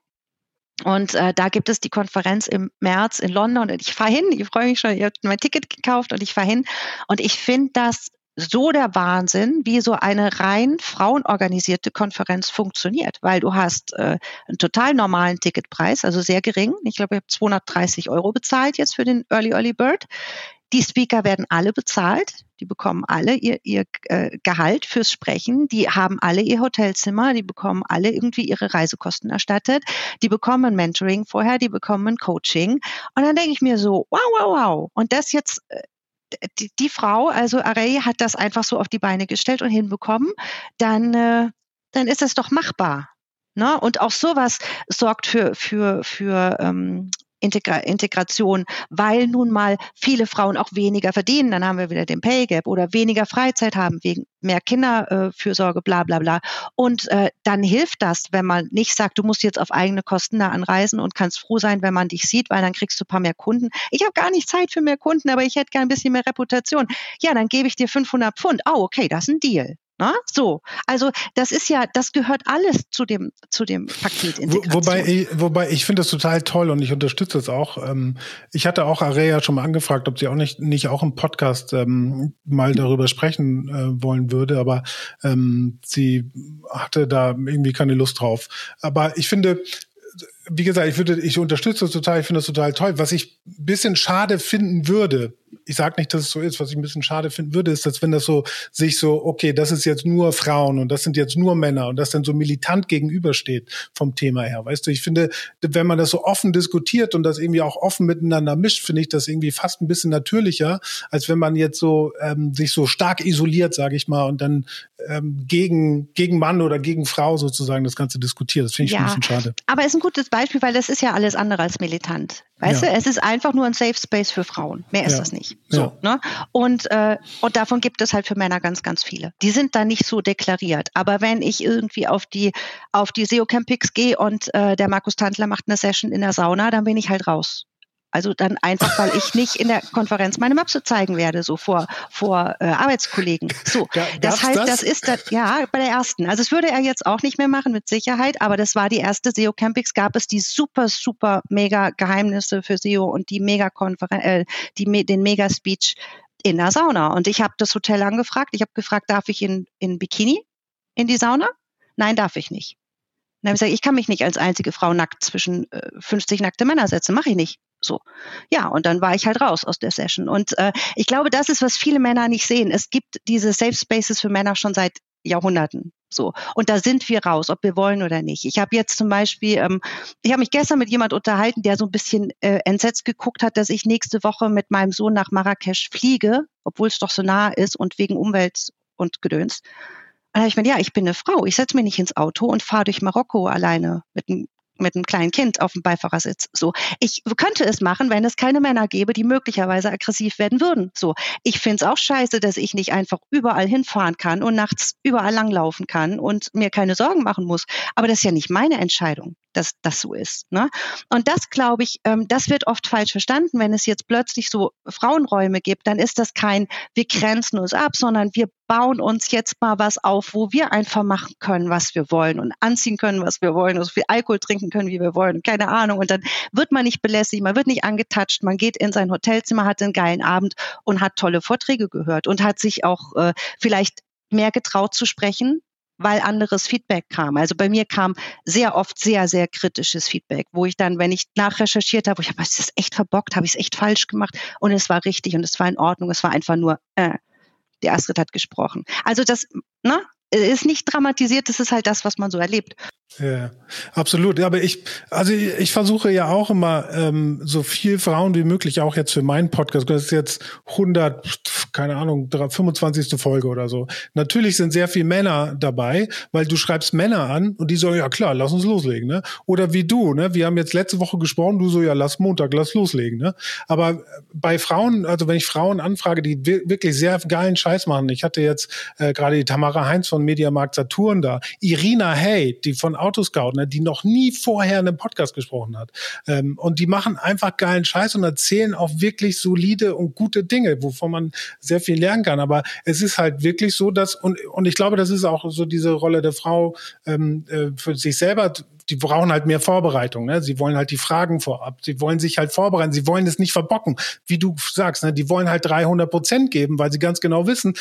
Und äh, da gibt es die Konferenz im März in London und ich fahre hin. Ich freue mich schon. Ich habe mein Ticket gekauft und ich fahre hin. Und ich finde das so der Wahnsinn, wie so eine rein frauenorganisierte Konferenz funktioniert, weil du hast äh, einen total normalen Ticketpreis, also sehr gering. Ich glaube, ich habe 230 Euro bezahlt jetzt für den Early Early Bird. Die Speaker werden alle bezahlt. Die bekommen alle ihr, ihr äh, Gehalt fürs Sprechen. Die haben alle ihr Hotelzimmer. Die bekommen alle irgendwie ihre Reisekosten erstattet. Die bekommen Mentoring vorher. Die bekommen ein Coaching. Und dann denke ich mir so, wow, wow, wow. Und das jetzt äh, die, die Frau, also Array, hat das einfach so auf die Beine gestellt und hinbekommen, dann, äh, dann ist es doch machbar. Ne? Und auch sowas sorgt für, für, für ähm, Integra Integration, weil nun mal viele Frauen auch weniger verdienen, dann haben wir wieder den Pay Gap oder weniger Freizeit haben wegen mehr Kinderfürsorge, bla bla bla. Und äh, dann hilft das, wenn man nicht sagt, du musst jetzt auf eigene Kosten da anreisen und kannst froh sein, wenn man dich sieht, weil dann kriegst du ein paar mehr Kunden. Ich habe gar nicht Zeit für mehr Kunden, aber ich hätte gern ein bisschen mehr Reputation. Ja, dann gebe ich dir 500 Pfund. Oh, okay, das ist ein Deal. Na, so, also das ist ja, das gehört alles zu dem zu dem Paket Integration. Wobei, ich, wobei ich finde das total toll und ich unterstütze es auch. Ähm, ich hatte auch Area schon mal angefragt, ob sie auch nicht nicht auch im Podcast ähm, mal darüber sprechen äh, wollen würde, aber ähm, sie hatte da irgendwie keine Lust drauf. Aber ich finde, wie gesagt, ich würde, ich unterstütze das total, ich finde das total toll. Was ich ein bisschen schade finden würde, ich sage nicht, dass es so ist, was ich ein bisschen schade finden würde, ist, dass wenn das so sich so, okay, das ist jetzt nur Frauen und das sind jetzt nur Männer und das dann so militant gegenübersteht vom Thema her. Weißt du, ich finde, wenn man das so offen diskutiert und das irgendwie auch offen miteinander mischt, finde ich das irgendwie fast ein bisschen natürlicher, als wenn man jetzt so ähm, sich so stark isoliert, sage ich mal, und dann ähm, gegen, gegen Mann oder gegen Frau sozusagen das Ganze diskutiert. Das finde ich ja, ein bisschen schade. Aber ist ein gutes Beispiel, weil das ist ja alles andere als militant. Weißt ja. du, es ist einfach nur ein Safe Space für Frauen. Mehr ist ja. das nicht. So, ja. ne? Und, äh, und davon gibt es halt für Männer ganz, ganz viele. Die sind da nicht so deklariert. Aber wenn ich irgendwie auf die, auf die SEO Campings gehe und äh, der Markus Tandler macht eine Session in der Sauna, dann bin ich halt raus. Also dann einfach, weil ich nicht in der Konferenz meine Möpse zeigen werde, so vor, vor äh, Arbeitskollegen. So, ja, das heißt, das? das ist das, ja bei der ersten. Also es würde er jetzt auch nicht mehr machen mit Sicherheit, aber das war die erste SEO Campings. Gab es die super, super mega Geheimnisse für SEO und die mega Konferenz, äh, die den Mega Speech in der Sauna. Und ich habe das Hotel angefragt. Ich habe gefragt, darf ich in, in Bikini in die Sauna? Nein, darf ich nicht. Dann habe ich gesagt, ich kann mich nicht als einzige Frau nackt zwischen äh, 50 nackte Männer setzen. Mache ich nicht. So. Ja, und dann war ich halt raus aus der Session. Und äh, ich glaube, das ist, was viele Männer nicht sehen. Es gibt diese Safe Spaces für Männer schon seit Jahrhunderten. So. Und da sind wir raus, ob wir wollen oder nicht. Ich habe jetzt zum Beispiel, ähm, ich habe mich gestern mit jemand unterhalten, der so ein bisschen äh, entsetzt geguckt hat, dass ich nächste Woche mit meinem Sohn nach Marrakesch fliege, obwohl es doch so nah ist und wegen Umwelt und Gedöns. Und da habe ich mir, ja, ich bin eine Frau. Ich setze mich nicht ins Auto und fahre durch Marokko alleine mit einem mit einem kleinen Kind auf dem Beifahrersitz. So, ich könnte es machen, wenn es keine Männer gäbe, die möglicherweise aggressiv werden würden. So, ich finde es auch scheiße, dass ich nicht einfach überall hinfahren kann und nachts überall langlaufen kann und mir keine Sorgen machen muss. Aber das ist ja nicht meine Entscheidung dass das so ist. Ne? Und das, glaube ich, ähm, das wird oft falsch verstanden. Wenn es jetzt plötzlich so Frauenräume gibt, dann ist das kein, wir grenzen uns ab, sondern wir bauen uns jetzt mal was auf, wo wir einfach machen können, was wir wollen und anziehen können, was wir wollen und so viel Alkohol trinken können, wie wir wollen. Keine Ahnung. Und dann wird man nicht belästigt, man wird nicht angetatscht, man geht in sein Hotelzimmer, hat einen geilen Abend und hat tolle Vorträge gehört und hat sich auch äh, vielleicht mehr getraut zu sprechen, weil anderes Feedback kam. Also bei mir kam sehr oft sehr, sehr kritisches Feedback, wo ich dann, wenn ich nachrecherchiert habe, wo ich habe, ist das echt verbockt, habe ich es echt falsch gemacht und es war richtig und es war in Ordnung, es war einfach nur, äh, die Astrid hat gesprochen. Also das, ne, ist nicht dramatisiert, das ist halt das, was man so erlebt. Ja, absolut. Aber ich, also ich, ich versuche ja auch immer ähm, so viel Frauen wie möglich, auch jetzt für meinen Podcast. Das ist jetzt 100, keine Ahnung, 25. Folge oder so. Natürlich sind sehr viele Männer dabei, weil du schreibst Männer an und die sagen, ja klar, lass uns loslegen. Ne? Oder wie du, ne? Wir haben jetzt letzte Woche gesprochen, du so, ja, lass Montag, lass loslegen. Ne? Aber bei Frauen, also wenn ich Frauen anfrage, die wirklich sehr geilen Scheiß machen. Ich hatte jetzt äh, gerade die Tamara Heinz von Mediamarkt Saturn da, Irina Hay, die von Autoscout, ne, die noch nie vorher in einem Podcast gesprochen hat. Ähm, und die machen einfach geilen Scheiß und erzählen auch wirklich solide und gute Dinge, wovon man sehr viel lernen kann. Aber es ist halt wirklich so, dass, und, und ich glaube, das ist auch so diese Rolle der Frau ähm, äh, für sich selber die brauchen halt mehr Vorbereitung. Ne? Sie wollen halt die Fragen vorab. Sie wollen sich halt vorbereiten. Sie wollen es nicht verbocken. Wie du sagst, ne? die wollen halt 300 Prozent geben, weil sie ganz genau wissen,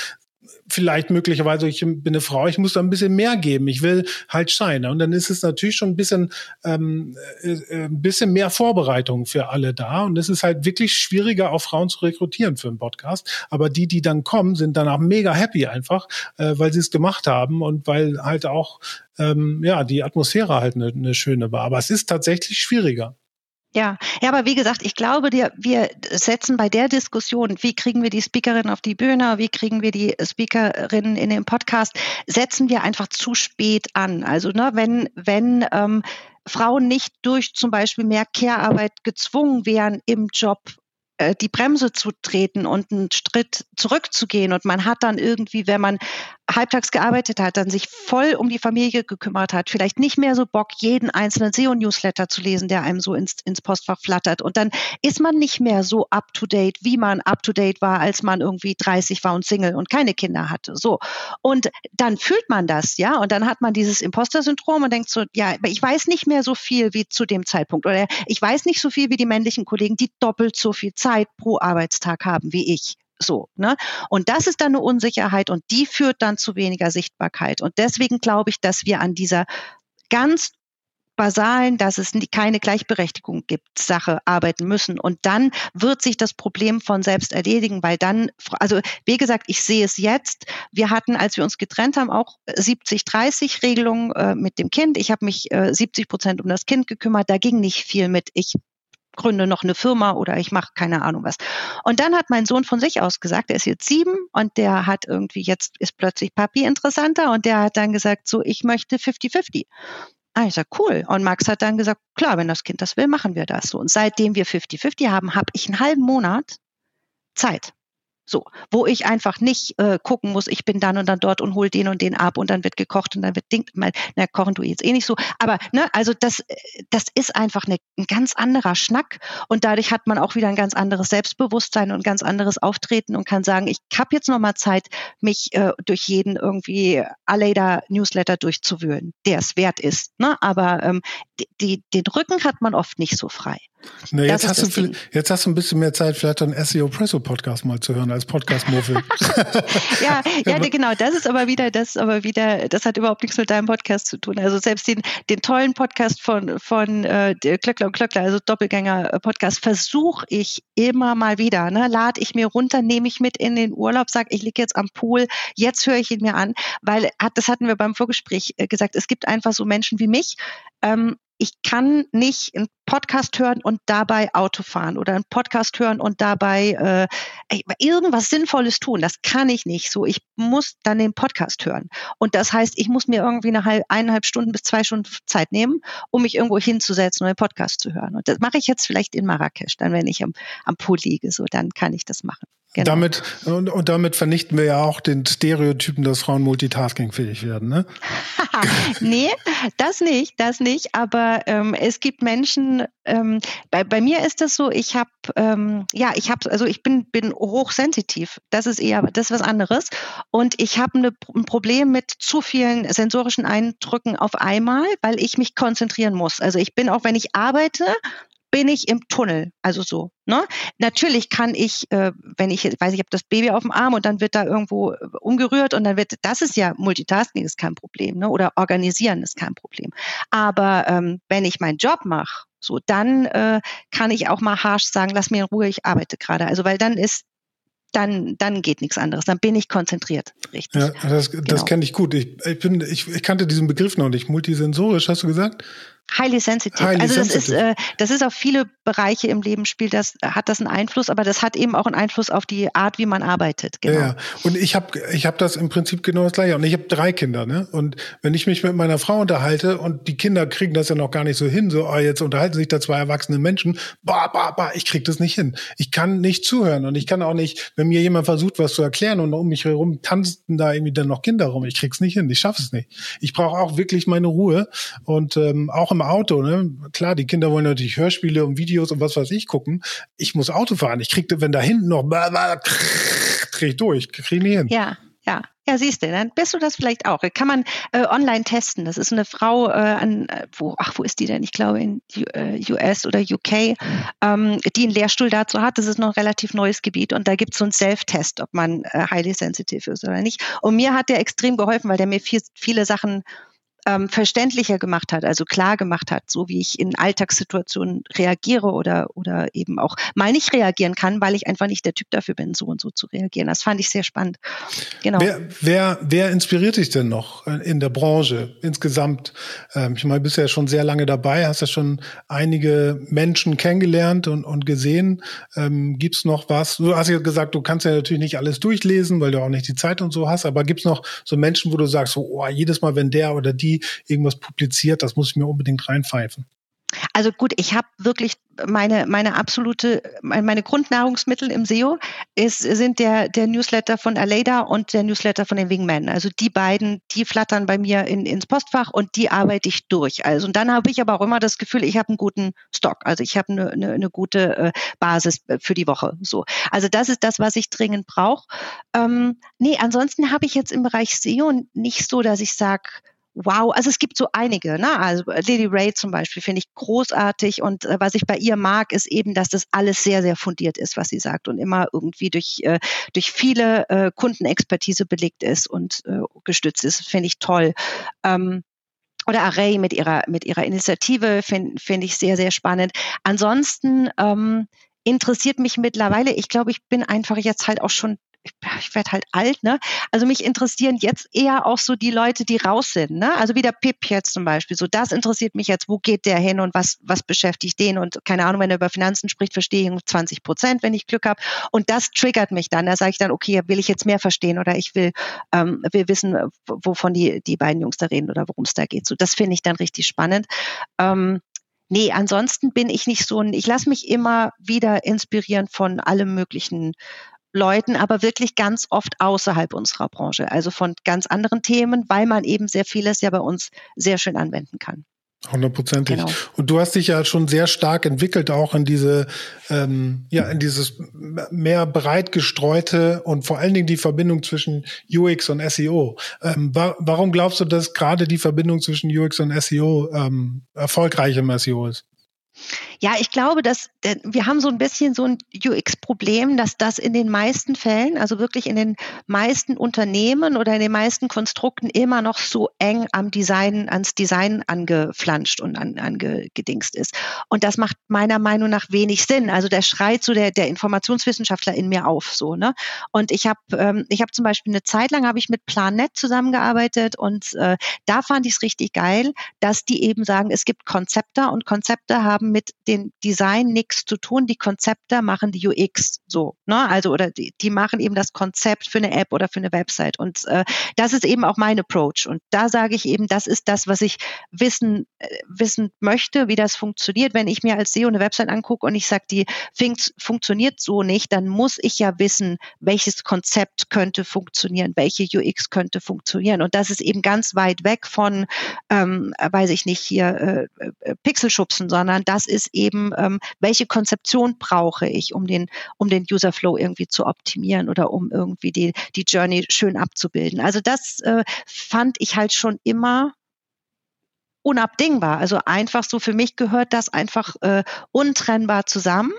vielleicht möglicherweise, ich bin eine Frau, ich muss da ein bisschen mehr geben. Ich will halt scheinen. Und dann ist es natürlich schon ein bisschen, ähm, äh, äh, ein bisschen mehr Vorbereitung für alle da. Und es ist halt wirklich schwieriger, auch Frauen zu rekrutieren für einen Podcast. Aber die, die dann kommen, sind danach mega happy einfach, äh, weil sie es gemacht haben und weil halt auch ähm, ja die Atmosphäre halt eine, eine schöne war. Aber es ist tatsächlich schwieriger. Ja, ja, aber wie gesagt, ich glaube, wir, setzen bei der Diskussion, wie kriegen wir die Speakerin auf die Bühne, wie kriegen wir die Speakerin in den Podcast, setzen wir einfach zu spät an. Also ne, wenn wenn ähm, Frauen nicht durch zum Beispiel mehr Care-Arbeit gezwungen wären, im Job äh, die Bremse zu treten und einen Schritt zurückzugehen und man hat dann irgendwie, wenn man halbtags gearbeitet hat, dann sich voll um die Familie gekümmert hat, vielleicht nicht mehr so Bock, jeden einzelnen SEO-Newsletter zu lesen, der einem so ins, ins Postfach flattert. Und dann ist man nicht mehr so up-to-date, wie man up-to-date war, als man irgendwie 30 war und Single und keine Kinder hatte. So. Und dann fühlt man das, ja, und dann hat man dieses Imposter-Syndrom und denkt so, ja, ich weiß nicht mehr so viel wie zu dem Zeitpunkt oder ich weiß nicht so viel wie die männlichen Kollegen, die doppelt so viel Zeit pro Arbeitstag haben wie ich. So, ne? Und das ist dann eine Unsicherheit und die führt dann zu weniger Sichtbarkeit. Und deswegen glaube ich, dass wir an dieser ganz basalen, dass es keine Gleichberechtigung gibt, Sache arbeiten müssen. Und dann wird sich das Problem von selbst erledigen, weil dann, also wie gesagt, ich sehe es jetzt. Wir hatten, als wir uns getrennt haben, auch 70-30 Regelungen äh, mit dem Kind. Ich habe mich äh, 70 Prozent um das Kind gekümmert. Da ging nicht viel mit. Ich gründe noch eine Firma oder ich mache keine Ahnung was. Und dann hat mein Sohn von sich aus gesagt, er ist jetzt sieben und der hat irgendwie jetzt ist plötzlich Papi interessanter und der hat dann gesagt, so ich möchte 50-50. Ah, ich sag cool. Und Max hat dann gesagt, klar, wenn das Kind das will, machen wir das so. Und seitdem wir 50-50 haben, habe ich einen halben Monat Zeit. So, wo ich einfach nicht äh, gucken muss, ich bin dann und dann dort und hol den und den ab und dann wird gekocht und dann wird Ding, mal, na, kochen du jetzt eh nicht so. Aber ne, also das, äh, das ist einfach eine, ein ganz anderer Schnack und dadurch hat man auch wieder ein ganz anderes Selbstbewusstsein und ein ganz anderes Auftreten und kann sagen, ich habe jetzt noch mal Zeit, mich äh, durch jeden irgendwie Aleda Newsletter durchzuwühlen, der es wert ist. Ne? Aber ähm, die, den Rücken hat man oft nicht so frei. Na, jetzt, hast du viel, jetzt hast du ein bisschen mehr Zeit, vielleicht einen SEO Presso Podcast mal zu hören als Podcast Muffel. ja, ja, genau. Das ist aber wieder, das aber wieder, das hat überhaupt nichts mit deinem Podcast zu tun. Also selbst den, den tollen Podcast von, von äh, Klöckler und Klöckler, also Doppelgänger Podcast, versuche ich immer mal wieder. Ne? Lade ich mir runter, nehme ich mit in den Urlaub, sage, ich liege jetzt am Pool, jetzt höre ich ihn mir an, weil hat, das hatten wir beim Vorgespräch äh, gesagt, es gibt einfach so Menschen wie mich, ähm, ich kann nicht einen Podcast hören und dabei Auto fahren oder einen Podcast hören und dabei äh, irgendwas Sinnvolles tun. Das kann ich nicht. So, ich muss dann den Podcast hören. Und das heißt, ich muss mir irgendwie eine halb, eineinhalb Stunden bis zwei Stunden Zeit nehmen, um mich irgendwo hinzusetzen und einen Podcast zu hören. Und das mache ich jetzt vielleicht in Marrakesch, dann wenn ich am, am Pool liege. So, dann kann ich das machen. Genau. Damit, und, und damit vernichten wir ja auch den Stereotypen, dass Frauen multitaskingfähig werden, ne? nee, das nicht, das nicht. Aber ähm, es gibt Menschen, ähm, bei, bei mir ist das so, ich habe, ähm, ja, ich habe, also ich bin, bin hochsensitiv. Das ist eher, das ist was anderes. Und ich habe ne, ein Problem mit zu vielen sensorischen Eindrücken auf einmal, weil ich mich konzentrieren muss. Also ich bin auch, wenn ich arbeite, bin ich im Tunnel. Also so. Ne? Natürlich kann ich, äh, wenn ich, weiß ich, habe das Baby auf dem Arm und dann wird da irgendwo umgerührt und dann wird, das ist ja Multitasking ist kein Problem, ne? Oder organisieren ist kein Problem. Aber ähm, wenn ich meinen Job mache, so dann äh, kann ich auch mal harsh sagen, lass mir in Ruhe, ich arbeite gerade. Also weil dann ist dann, dann geht nichts anderes. Dann bin ich konzentriert. Richtig. Ja, das, das genau. kenne ich gut. Ich, ich, bin, ich, ich kannte diesen Begriff noch nicht. Multisensorisch, hast du gesagt? Highly sensitive. Highly also das sensitive. ist, äh, das ist auf viele Bereiche im Leben spielt das, hat das einen Einfluss, aber das hat eben auch einen Einfluss auf die Art, wie man arbeitet. Genau. Ja, und ich habe ich hab das im Prinzip genau das gleiche. Und ich habe drei Kinder, ne? Und wenn ich mich mit meiner Frau unterhalte und die Kinder kriegen das ja noch gar nicht so hin, so, oh, jetzt unterhalten sich da zwei erwachsene Menschen, bah, bah, bah, ich krieg das nicht hin. Ich kann nicht zuhören und ich kann auch nicht, wenn mir jemand versucht, was zu erklären und um mich herum tanzen da irgendwie dann noch Kinder rum, ich krieg's nicht hin, ich schaffe es nicht. Ich brauche auch wirklich meine Ruhe und ähm, auch im Auto, ne? Klar, die Kinder wollen natürlich Hörspiele und Videos und was weiß ich gucken. Ich muss Auto fahren. Ich kriegte, wenn da hinten noch kriege ich durch, kriege ich hin. Ja, ja. Ja, siehst du, dann bist du das vielleicht auch. Kann man äh, online testen. Das ist eine Frau äh, an, äh, wo, ach, wo ist die denn? Ich glaube in US äh, oder UK, ähm, die einen Lehrstuhl dazu hat. Das ist noch ein relativ neues Gebiet und da gibt es so einen Self-Test, ob man äh, highly sensitive ist oder nicht. Und mir hat der extrem geholfen, weil der mir viel, viele Sachen ähm, verständlicher gemacht hat, also klar gemacht hat, so wie ich in Alltagssituationen reagiere oder, oder eben auch mal nicht reagieren kann, weil ich einfach nicht der Typ dafür bin, so und so zu reagieren. Das fand ich sehr spannend. Genau. Wer, wer, wer inspiriert dich denn noch in der Branche insgesamt? Ähm, ich meine, bist ja schon sehr lange dabei, hast ja schon einige Menschen kennengelernt und, und gesehen. Ähm, gibt's noch was? Du hast ja gesagt, du kannst ja natürlich nicht alles durchlesen, weil du auch nicht die Zeit und so hast, aber gibt's noch so Menschen, wo du sagst, so, oh, jedes Mal, wenn der oder die irgendwas publiziert, das muss ich mir unbedingt reinpfeifen. Also gut, ich habe wirklich meine, meine absolute, meine Grundnahrungsmittel im SEO ist, sind der, der Newsletter von Aleida und der Newsletter von den Wingmen. Also die beiden, die flattern bei mir in, ins Postfach und die arbeite ich durch. Also und dann habe ich aber auch immer das Gefühl, ich habe einen guten Stock. Also ich habe eine, eine, eine gute äh, Basis für die Woche. So. Also das ist das, was ich dringend brauche. Ähm, nee, ansonsten habe ich jetzt im Bereich SEO nicht so, dass ich sage, wow, also es gibt so einige, ne? Also Lily Ray zum Beispiel finde ich großartig und äh, was ich bei ihr mag, ist eben, dass das alles sehr, sehr fundiert ist, was sie sagt und immer irgendwie durch, äh, durch viele äh, Kundenexpertise belegt ist und äh, gestützt ist. Finde ich toll. Ähm, oder Array mit ihrer, mit ihrer Initiative finde find ich sehr, sehr spannend. Ansonsten ähm, interessiert mich mittlerweile, ich glaube, ich bin einfach jetzt halt auch schon ich, werde halt alt, ne? Also mich interessieren jetzt eher auch so die Leute, die raus sind, ne? Also wie der Pip jetzt zum Beispiel. So, das interessiert mich jetzt, wo geht der hin und was, was beschäftigt den? Und keine Ahnung, wenn er über Finanzen spricht, verstehe ich 20 Prozent, wenn ich Glück habe. Und das triggert mich dann. Da sage ich dann, okay, will ich jetzt mehr verstehen oder ich will, ähm, will wissen, wovon die, die beiden Jungs da reden oder worum es da geht. So, das finde ich dann richtig spannend. Ähm, Nee, ansonsten bin ich nicht so ein, ich lasse mich immer wieder inspirieren von allem möglichen Leuten, aber wirklich ganz oft außerhalb unserer Branche, also von ganz anderen Themen, weil man eben sehr vieles ja bei uns sehr schön anwenden kann. Hundertprozentig. Genau. Und du hast dich ja schon sehr stark entwickelt, auch in diese, ähm, ja, in dieses mehr breit gestreute und vor allen Dingen die Verbindung zwischen UX und SEO. Ähm, wa warum glaubst du, dass gerade die Verbindung zwischen UX und SEO ähm, erfolgreich im SEO ist? Ja, ich glaube, dass wir haben so ein bisschen so ein UX-Problem, dass das in den meisten Fällen, also wirklich in den meisten Unternehmen oder in den meisten Konstrukten immer noch so eng am Design, ans Design angeflanscht und an, angedingst ist. Und das macht meiner Meinung nach wenig Sinn. Also der schreit so der, der Informationswissenschaftler in mir auf, so, ne? Und ich habe, ähm, ich habe zum Beispiel eine Zeit lang habe ich mit Planet zusammengearbeitet und äh, da fand ich es richtig geil, dass die eben sagen, es gibt Konzepte und Konzepte haben mit dem Design nichts zu tun. Die Konzepte machen die UX so, ne? Also oder die, die machen eben das Konzept für eine App oder für eine Website. Und äh, das ist eben auch mein Approach. Und da sage ich eben, das ist das, was ich wissen äh, wissen möchte, wie das funktioniert. Wenn ich mir als SEO eine Website angucke und ich sage, die funktioniert so nicht, dann muss ich ja wissen, welches Konzept könnte funktionieren, welche UX könnte funktionieren. Und das ist eben ganz weit weg von, ähm, weiß ich nicht, hier äh, äh Pixelschubsen, sondern das ist eben, ähm, welche Konzeption brauche ich, um den, um den User Flow irgendwie zu optimieren oder um irgendwie die, die Journey schön abzubilden. Also das äh, fand ich halt schon immer unabdingbar. Also einfach so für mich gehört das einfach äh, untrennbar zusammen.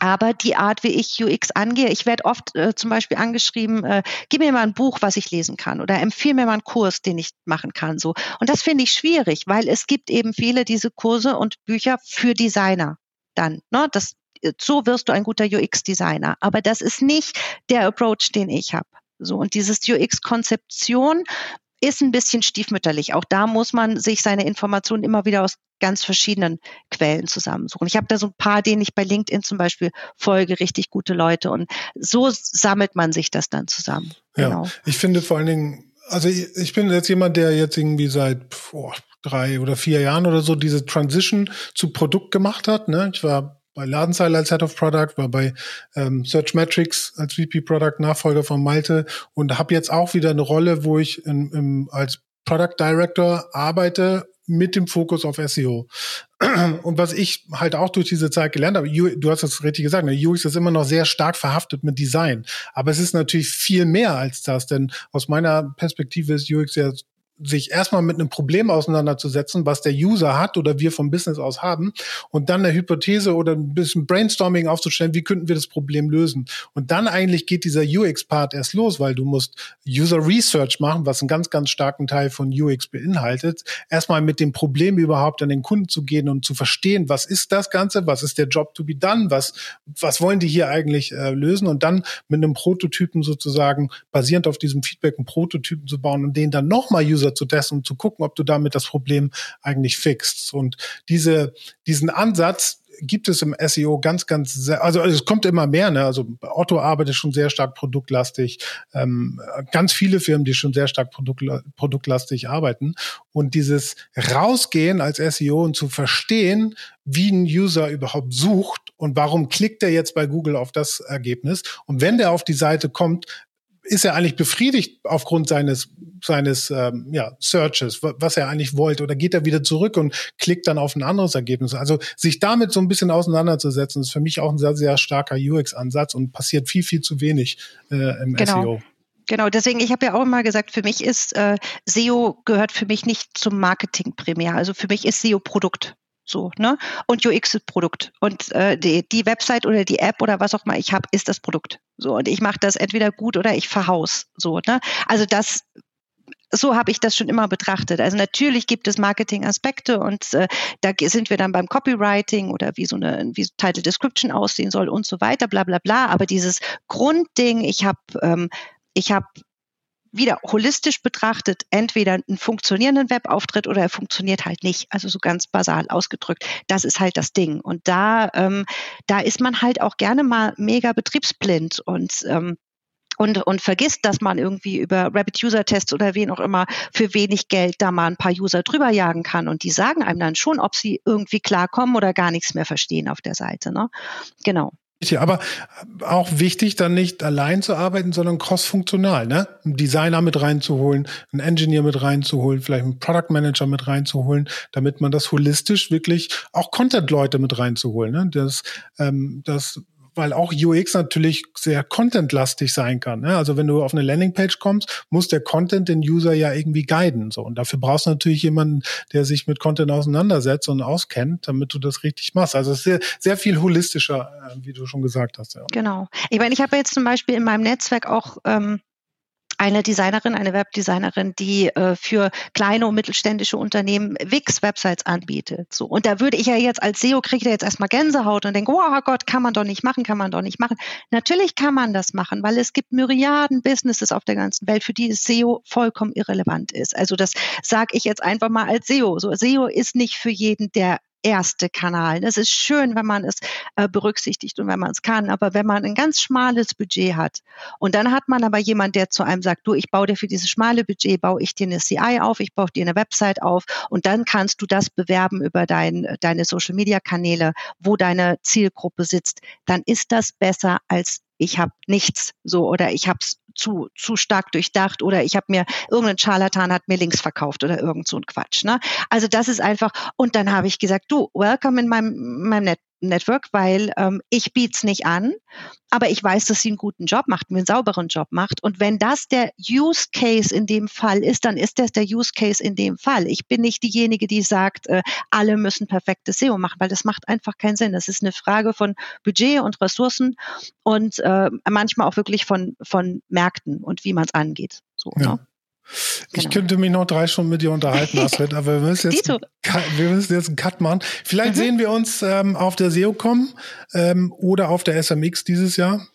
Aber die Art, wie ich UX angehe, ich werde oft äh, zum Beispiel angeschrieben, äh, gib mir mal ein Buch, was ich lesen kann oder empfehle mir mal einen Kurs, den ich machen kann. So. Und das finde ich schwierig, weil es gibt eben viele diese Kurse und Bücher für Designer dann. Ne? Das, äh, so wirst du ein guter UX-Designer. Aber das ist nicht der Approach, den ich habe. So, und dieses UX-Konzeption ist ein bisschen stiefmütterlich. Auch da muss man sich seine Informationen immer wieder aus ganz verschiedenen Quellen zusammensuchen. Ich habe da so ein paar, denen ich bei LinkedIn zum Beispiel folge, richtig gute Leute. Und so sammelt man sich das dann zusammen. Ja, genau. ich finde vor allen Dingen, also ich, ich bin jetzt jemand, der jetzt irgendwie seit oh, drei oder vier Jahren oder so diese Transition zu Produkt gemacht hat. Ne? Ich war bei Ladenzeile als Head of Product, war bei ähm, Search Metrics als VP Product Nachfolger von Malte und habe jetzt auch wieder eine Rolle, wo ich in, im, als Product Director arbeite mit dem Fokus auf SEO. Und was ich halt auch durch diese Zeit gelernt habe, du hast das richtig gesagt, ne, UX ist immer noch sehr stark verhaftet mit Design. Aber es ist natürlich viel mehr als das, denn aus meiner Perspektive ist UX ja sich erstmal mit einem Problem auseinanderzusetzen, was der User hat oder wir vom Business aus haben und dann eine Hypothese oder ein bisschen Brainstorming aufzustellen, wie könnten wir das Problem lösen. Und dann eigentlich geht dieser UX-Part erst los, weil du musst User Research machen, was einen ganz, ganz starken Teil von UX beinhaltet. Erstmal mit dem Problem überhaupt an den Kunden zu gehen und zu verstehen, was ist das Ganze, was ist der Job to be done, was, was wollen die hier eigentlich äh, lösen und dann mit einem Prototypen sozusagen basierend auf diesem Feedback einen Prototypen zu bauen und den dann nochmal User User zu testen und zu gucken, ob du damit das Problem eigentlich fixst. Und diese, diesen Ansatz, gibt es im SEO ganz, ganz sehr, also es kommt immer mehr, ne? Also Otto arbeitet schon sehr stark produktlastig, ähm, ganz viele Firmen, die schon sehr stark produkt, produktlastig arbeiten. Und dieses Rausgehen als SEO und zu verstehen, wie ein User überhaupt sucht und warum klickt er jetzt bei Google auf das Ergebnis. Und wenn der auf die Seite kommt, ist er eigentlich befriedigt aufgrund seines seines ähm, ja, Searches, was er eigentlich wollte, oder geht er wieder zurück und klickt dann auf ein anderes Ergebnis? Also sich damit so ein bisschen auseinanderzusetzen, ist für mich auch ein sehr, sehr starker UX-Ansatz und passiert viel, viel zu wenig äh, im genau. SEO. Genau, deswegen, ich habe ja auch immer gesagt, für mich ist äh, SEO gehört für mich nicht zum Marketing primär. Also für mich ist SEO Produkt. So, ne? Und UX ist Produkt. Und äh, die, die Website oder die App oder was auch immer ich habe, ist das Produkt. So, und ich mache das entweder gut oder ich verhaus. So, ne? Also das so habe ich das schon immer betrachtet. Also natürlich gibt es Marketing-Aspekte und äh, da sind wir dann beim Copywriting oder wie so eine wie Title Description aussehen soll und so weiter, bla bla bla. Aber dieses Grundding, ich habe ähm, ich habe wieder holistisch betrachtet entweder einen funktionierenden Webauftritt oder er funktioniert halt nicht. Also so ganz basal ausgedrückt. Das ist halt das Ding. Und da, ähm, da ist man halt auch gerne mal mega betriebsblind und ähm, und, und vergisst, dass man irgendwie über Rapid User Tests oder wen auch immer für wenig Geld da mal ein paar User drüber jagen kann. Und die sagen einem dann schon, ob sie irgendwie klarkommen oder gar nichts mehr verstehen auf der Seite. Ne? Genau. Aber auch wichtig, dann nicht allein zu arbeiten, sondern cross-funktional, ne? Einen Designer mit reinzuholen, einen Engineer mit reinzuholen, vielleicht einen Product Manager mit reinzuholen, damit man das holistisch wirklich auch Content-Leute mit reinzuholen, ne? Das, ähm, das weil auch UX natürlich sehr contentlastig sein kann. Ne? Also wenn du auf eine Landingpage kommst, muss der Content den User ja irgendwie guiden. So. Und dafür brauchst du natürlich jemanden, der sich mit Content auseinandersetzt und auskennt, damit du das richtig machst. Also es ist sehr, sehr viel holistischer, äh, wie du schon gesagt hast. Ja. Genau. Ich meine, ich habe jetzt zum Beispiel in meinem Netzwerk auch ähm, eine Designerin, eine Webdesignerin, die äh, für kleine und mittelständische Unternehmen Wix-Websites anbietet. So. Und da würde ich ja jetzt als SEO kriege ich jetzt erstmal Gänsehaut und denke, oh Gott, kann man doch nicht machen, kann man doch nicht machen. Natürlich kann man das machen, weil es gibt Myriaden Businesses auf der ganzen Welt, für die SEO vollkommen irrelevant ist. Also das sage ich jetzt einfach mal als SEO. So, SEO ist nicht für jeden, der erste Kanal. Es ist schön, wenn man es äh, berücksichtigt und wenn man es kann, aber wenn man ein ganz schmales Budget hat und dann hat man aber jemand, der zu einem sagt, du, ich baue dir für dieses schmale Budget, baue ich dir eine CI auf, ich baue dir eine Website auf und dann kannst du das bewerben über dein, deine Social-Media-Kanäle, wo deine Zielgruppe sitzt, dann ist das besser als ich habe nichts so oder ich habe es zu, zu stark durchdacht oder ich habe mir, irgendein Charlatan hat mir Links verkauft oder irgend so ein Quatsch. Ne? Also das ist einfach, und dann habe ich gesagt, du, welcome in meinem, meinem Net Network, weil ähm, ich biet's nicht an, aber ich weiß, dass sie einen guten Job macht, einen sauberen Job macht. Und wenn das der Use Case in dem Fall ist, dann ist das der Use Case in dem Fall. Ich bin nicht diejenige, die sagt, äh, alle müssen perfektes SEO machen, weil das macht einfach keinen Sinn. Das ist eine Frage von Budget und Ressourcen und äh, manchmal auch wirklich von, von Märkten und wie man es angeht. So, ja. ne? Ich genau. könnte mich noch drei Stunden mit dir unterhalten, Astrid, aber wir müssen jetzt, wir müssen jetzt einen Cut machen. Vielleicht mhm. sehen wir uns ähm, auf der SEOCom ähm, oder auf der SMX dieses Jahr.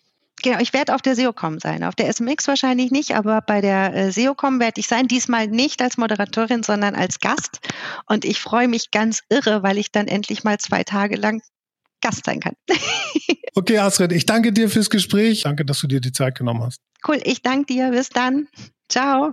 Genau, ich werde auf der SEOCom sein. Auf der SMX wahrscheinlich nicht, aber bei der äh, SEOCom werde ich sein. Diesmal nicht als Moderatorin, sondern als Gast. Und ich freue mich ganz irre, weil ich dann endlich mal zwei Tage lang Gast sein kann. okay, Astrid, ich danke dir fürs Gespräch. Danke, dass du dir die Zeit genommen hast. Cool, ich danke dir. Bis dann. Ciao.